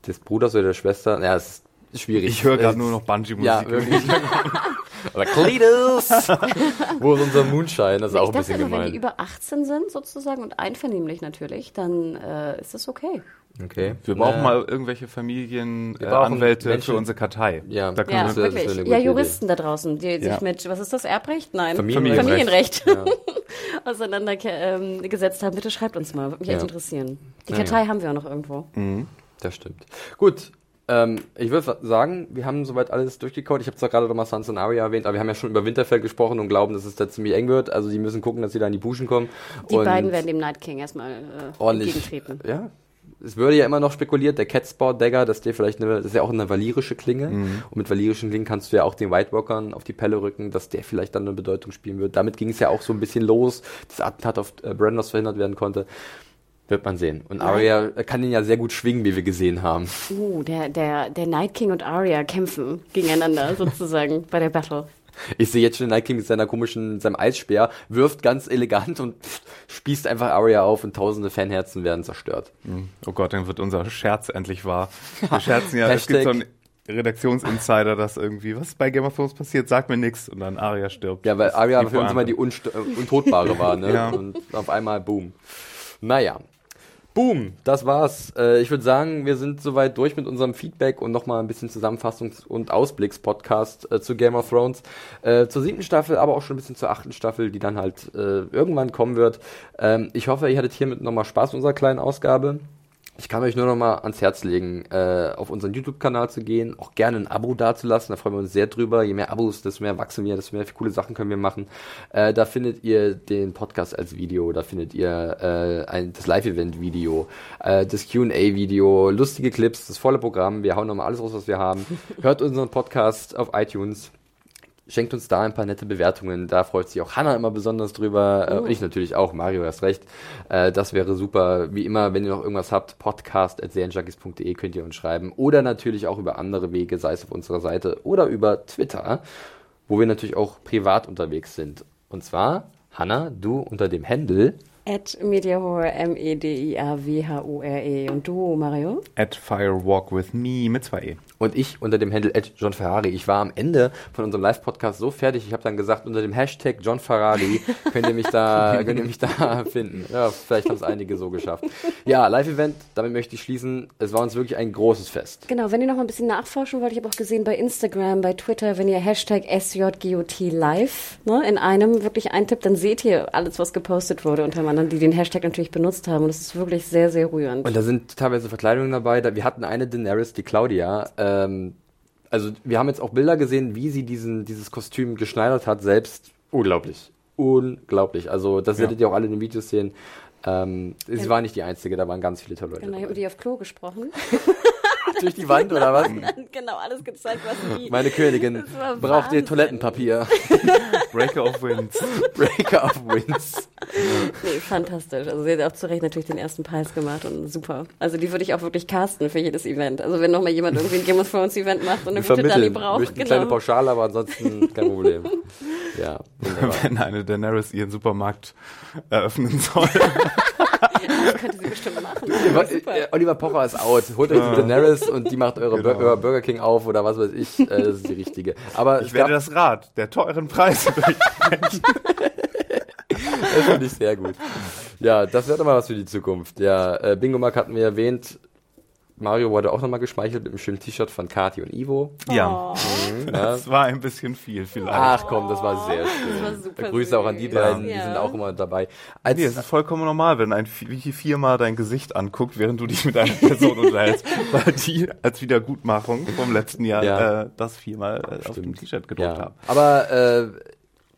des Bruders oder der Schwester. Ja, es ist schwierig. Ich höre gerade Es- nur noch Bungee-Musik. Ja, wirklich. (laughs) Oder Cletus! Wo ist unser Moonshine? Das ist auch ein bisschen aber, wenn die gemein. über 18 sind sozusagen und einvernehmlich natürlich, dann äh, ist das okay. Okay. Wir brauchen Äh, mal irgendwelche Familienanwälte äh, für unsere Kartei. Ja, da können Ja, das wir, das wirklich. eine Ja, Juristen da draußen, die sich Ja. mit, was ist das, Erbrecht? Nein, Familienrecht. Familienrecht Ja. (laughs) auseinandergesetzt haben. Bitte schreibt uns mal, würde mich Ja. echt interessieren. Die Kartei ja. haben wir auch noch irgendwo. Das stimmt. Gut. Ähm, ich würde sagen, wir haben soweit alles durchgekaut. Ich habe zwar gerade nochmal Sansa und Arya erwähnt, aber wir haben ja schon über Winterfell gesprochen und glauben, dass es da ziemlich eng wird. Also die müssen gucken, dass sie da in die Puschen kommen. Die und beiden werden dem Night King erstmal äh, ordentlich. entgegentreten. Ja. Es würde ja immer noch spekuliert, der Catsport Dagger, dass der vielleicht eine, das ist ja auch eine valyrische Klinge. Mhm. Und mit valyrischen Klingen kannst du ja auch den White Walkern auf die Pelle rücken, dass der vielleicht dann eine Bedeutung spielen wird. Damit ging es ja auch so ein bisschen los, dass Attentat auf äh, Brandos verhindert werden konnte. Wird man sehen. Und Arya kann ihn ja sehr gut schwingen, wie wir gesehen haben. Uh, der, der, der Night King und Arya kämpfen gegeneinander (laughs) sozusagen bei der Battle. Ich sehe jetzt schon den Night King mit seiner komischen, seinem Eisspeer, wirft ganz elegant und spießt einfach Arya auf und tausende Fanherzen werden zerstört. oh Gott, dann wird unser Scherz endlich wahr. (laughs) Wir scherzen ja, es gibt so einen Redaktionsinsider, dass irgendwie, was bei Game of Thrones passiert, sagt mir nichts und dann Arya stirbt. Ja, weil Arya für uns immer die Unst äh, Untotbare war, ne? (laughs) Ja. Und auf einmal boom. Naja. Boom, das war's. Äh, ich würde sagen, wir sind soweit durch mit unserem Feedback und nochmal ein bisschen Zusammenfassungs- und Ausblicks-Podcast äh, zu Game of Thrones. Äh, zur siebten Staffel, aber auch schon ein bisschen zur achten Staffel, die dann halt irgendwann kommen wird. Ähm, ich hoffe, ihr hattet hiermit nochmal Spaß mit unserer kleinen Ausgabe. Ich kann euch nur noch mal ans Herz legen, äh, auf unseren YouTube-Kanal zu gehen, auch gerne ein Abo dazulassen, da freuen wir uns sehr drüber. Je mehr Abos, desto mehr wachsen wir, desto mehr coole Sachen können wir machen. Äh, da findet ihr den Podcast als Video, da findet ihr äh, ein, das Live-Event-Video, äh, das Q&A-Video, lustige Clips, das volle Programm. Wir hauen nochmal alles raus, was wir haben. (laughs) Hört unseren Podcast auf iTunes. Schenkt uns da ein paar nette Bewertungen. Da freut sich auch Hanna immer besonders drüber. Äh, und ich natürlich auch. Mario hast recht. Äh, das wäre super. Wie immer, wenn ihr noch irgendwas habt, podcast.serienjunkies.de könnt ihr uns schreiben. Oder natürlich auch über andere Wege, sei es auf unserer Seite oder über Twitter, wo wir natürlich auch privat unterwegs sind. Und zwar, Hanna, du unter dem Handle At Mediahore, M-E-D-I-A-W-H-O-R-E. Und du, Mario? At Firewalk with Me mit zwei E. und ich unter dem Handle John Ferrari. Ich war am Ende von unserem Live-Podcast so fertig, ich habe dann gesagt, unter dem Hashtag John Ferrari (laughs) könnt ihr mich da, könnt ihr mich da finden. Ja, vielleicht haben es einige so geschafft. Ja, Live-Event, damit möchte ich schließen. Es war uns wirklich ein großes Fest. Genau, wenn ihr noch mal ein bisschen nachforschen wollt, ich habe auch gesehen bei Instagram, bei Twitter, wenn ihr Hashtag SJGOT live ne, in einem wirklich eintippt, dann seht ihr alles, was gepostet wurde unter anderem, die den Hashtag natürlich benutzt haben. Und es ist wirklich sehr, sehr rührend. Und da sind teilweise Verkleidungen dabei. Da, wir hatten eine Daenerys, die Claudia. Ähm, also wir haben jetzt auch Bilder gesehen, wie sie diesen, dieses Kostüm geschneidert hat, selbst. Unglaublich. Unglaublich. Also das Ja. werdet ihr auch alle in den Videos sehen. Ähm, sie war nicht die Einzige, da waren ganz viele tolle Leute. Genau, ich habe mit ihr auf Klo gesprochen. (laughs) (laughs) Durch die Wand oder was? genau, alles gezeigt, was die. (laughs) Meine Königin, braucht ihr. Toilettenpapier? (laughs) Breaker of Winds. Breaker of Winds. Nee, fantastisch. Also sie hat auch zu Recht natürlich den ersten Preis gemacht und super. Also die würde ich auch wirklich casten für jedes Event. Also wenn nochmal jemand irgendwie ein Game of Thrones Event macht und eine Wir gute Dani vermitteln. braucht. Möchten eine kleine Genau. Pauschale, aber ansonsten kein Problem. Ja, wunderbar. Wenn eine Daenerys ihren Supermarkt eröffnen soll. Das könnte sie bestimmt machen. Oliver, Oliver Pocher ist out. Holt euch die Daenerys und die macht eure Genau. Bur euer Burger King auf oder was weiß ich. Äh, das ist die richtige. Aber Ich werde das Rad der teuren Preise (laughs) das finde ich sehr gut. Ja, das wird aber was für die Zukunft. Ja, äh, Bingo Mark hatten wir erwähnt. Mario wurde auch nochmal geschmeichelt mit einem schönen T-Shirt von Kati und Ivo. Ja, (laughs) Ja. das war ein bisschen viel vielleicht. Ach komm, das war sehr schön. war super Grüße auch an die süß. beiden, die Ja. sind auch immer dabei. Als, Nee, es ist vollkommen normal, wenn ein Vi- viermal dein Gesicht anguckt, während du dich mit einer Person unterhältst, (laughs) weil die als Wiedergutmachung vom letzten Jahr Ja. äh, das viermal äh, auf dem T-Shirt gedruckt ja. haben. Aber äh,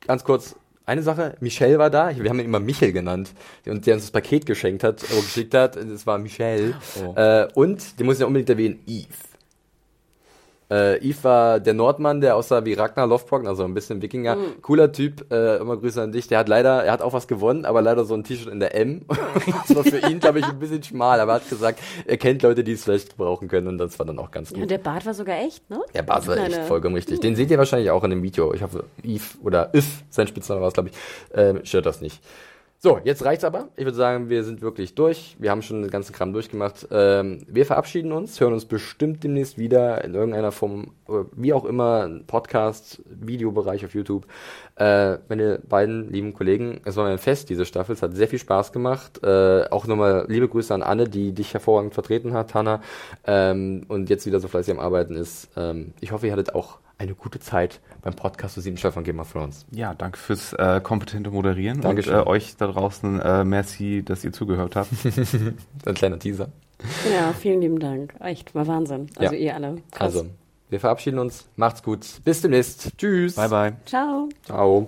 ganz kurz, eine Sache, Michelle war da, wir haben ihn immer Michel genannt, und der uns das Paket geschenkt hat, geschickt hat, es war Michelle. Oh. Äh, und, den muss ich ja unbedingt erwähnen, Eve. Äh, Eve war der Nordmann, der aussah wie Ragnar Lothbrok, also ein bisschen Wikinger. Mhm. Cooler Typ, äh, immer Grüße an dich. Der hat leider, er hat auch was gewonnen, aber leider so ein T-Shirt in der M. (laughs) das war für ihn, glaube ich, ein bisschen schmal, aber er hat gesagt, er kennt Leute, die es vielleicht brauchen können und das war dann auch ganz gut. Ja, der Bart war sogar echt, ne? Der Bart war echt vollkommen richtig. Den seht ihr wahrscheinlich auch in dem Video. Ich hoffe, Eve oder If, sein Spitzname war es, glaube ich, ähm, stört das nicht. So, jetzt reicht's aber. Ich würde sagen, wir sind wirklich durch. Wir haben schon den ganzen Kram durchgemacht. Ähm, wir verabschieden uns, hören uns bestimmt demnächst wieder in irgendeiner Form, wie auch immer, Podcast, Videobereich auf YouTube. Äh, meine beiden lieben Kollegen, es war ein Fest, diese Staffel. Es hat sehr viel Spaß gemacht. Äh, auch nochmal liebe Grüße an Anne, die dich hervorragend vertreten hat, Hanna, ähm, und jetzt wieder so fleißig am Arbeiten ist. Ähm, ich hoffe, ihr hattet auch eine gute Zeit beim Podcast zu sieben Staffel von Game of Thrones. Ja, danke fürs äh, kompetente Moderieren Dankeschön. und äh, euch da draußen äh, merci, dass ihr zugehört habt. (laughs) Ein kleiner Teaser. Ja, vielen lieben Dank. Echt, war Wahnsinn. Also ja. ihr alle. Krass. Also, wir verabschieden uns. Macht's gut. Bis demnächst. Tschüss. Bye, bye. Ciao. Ciao.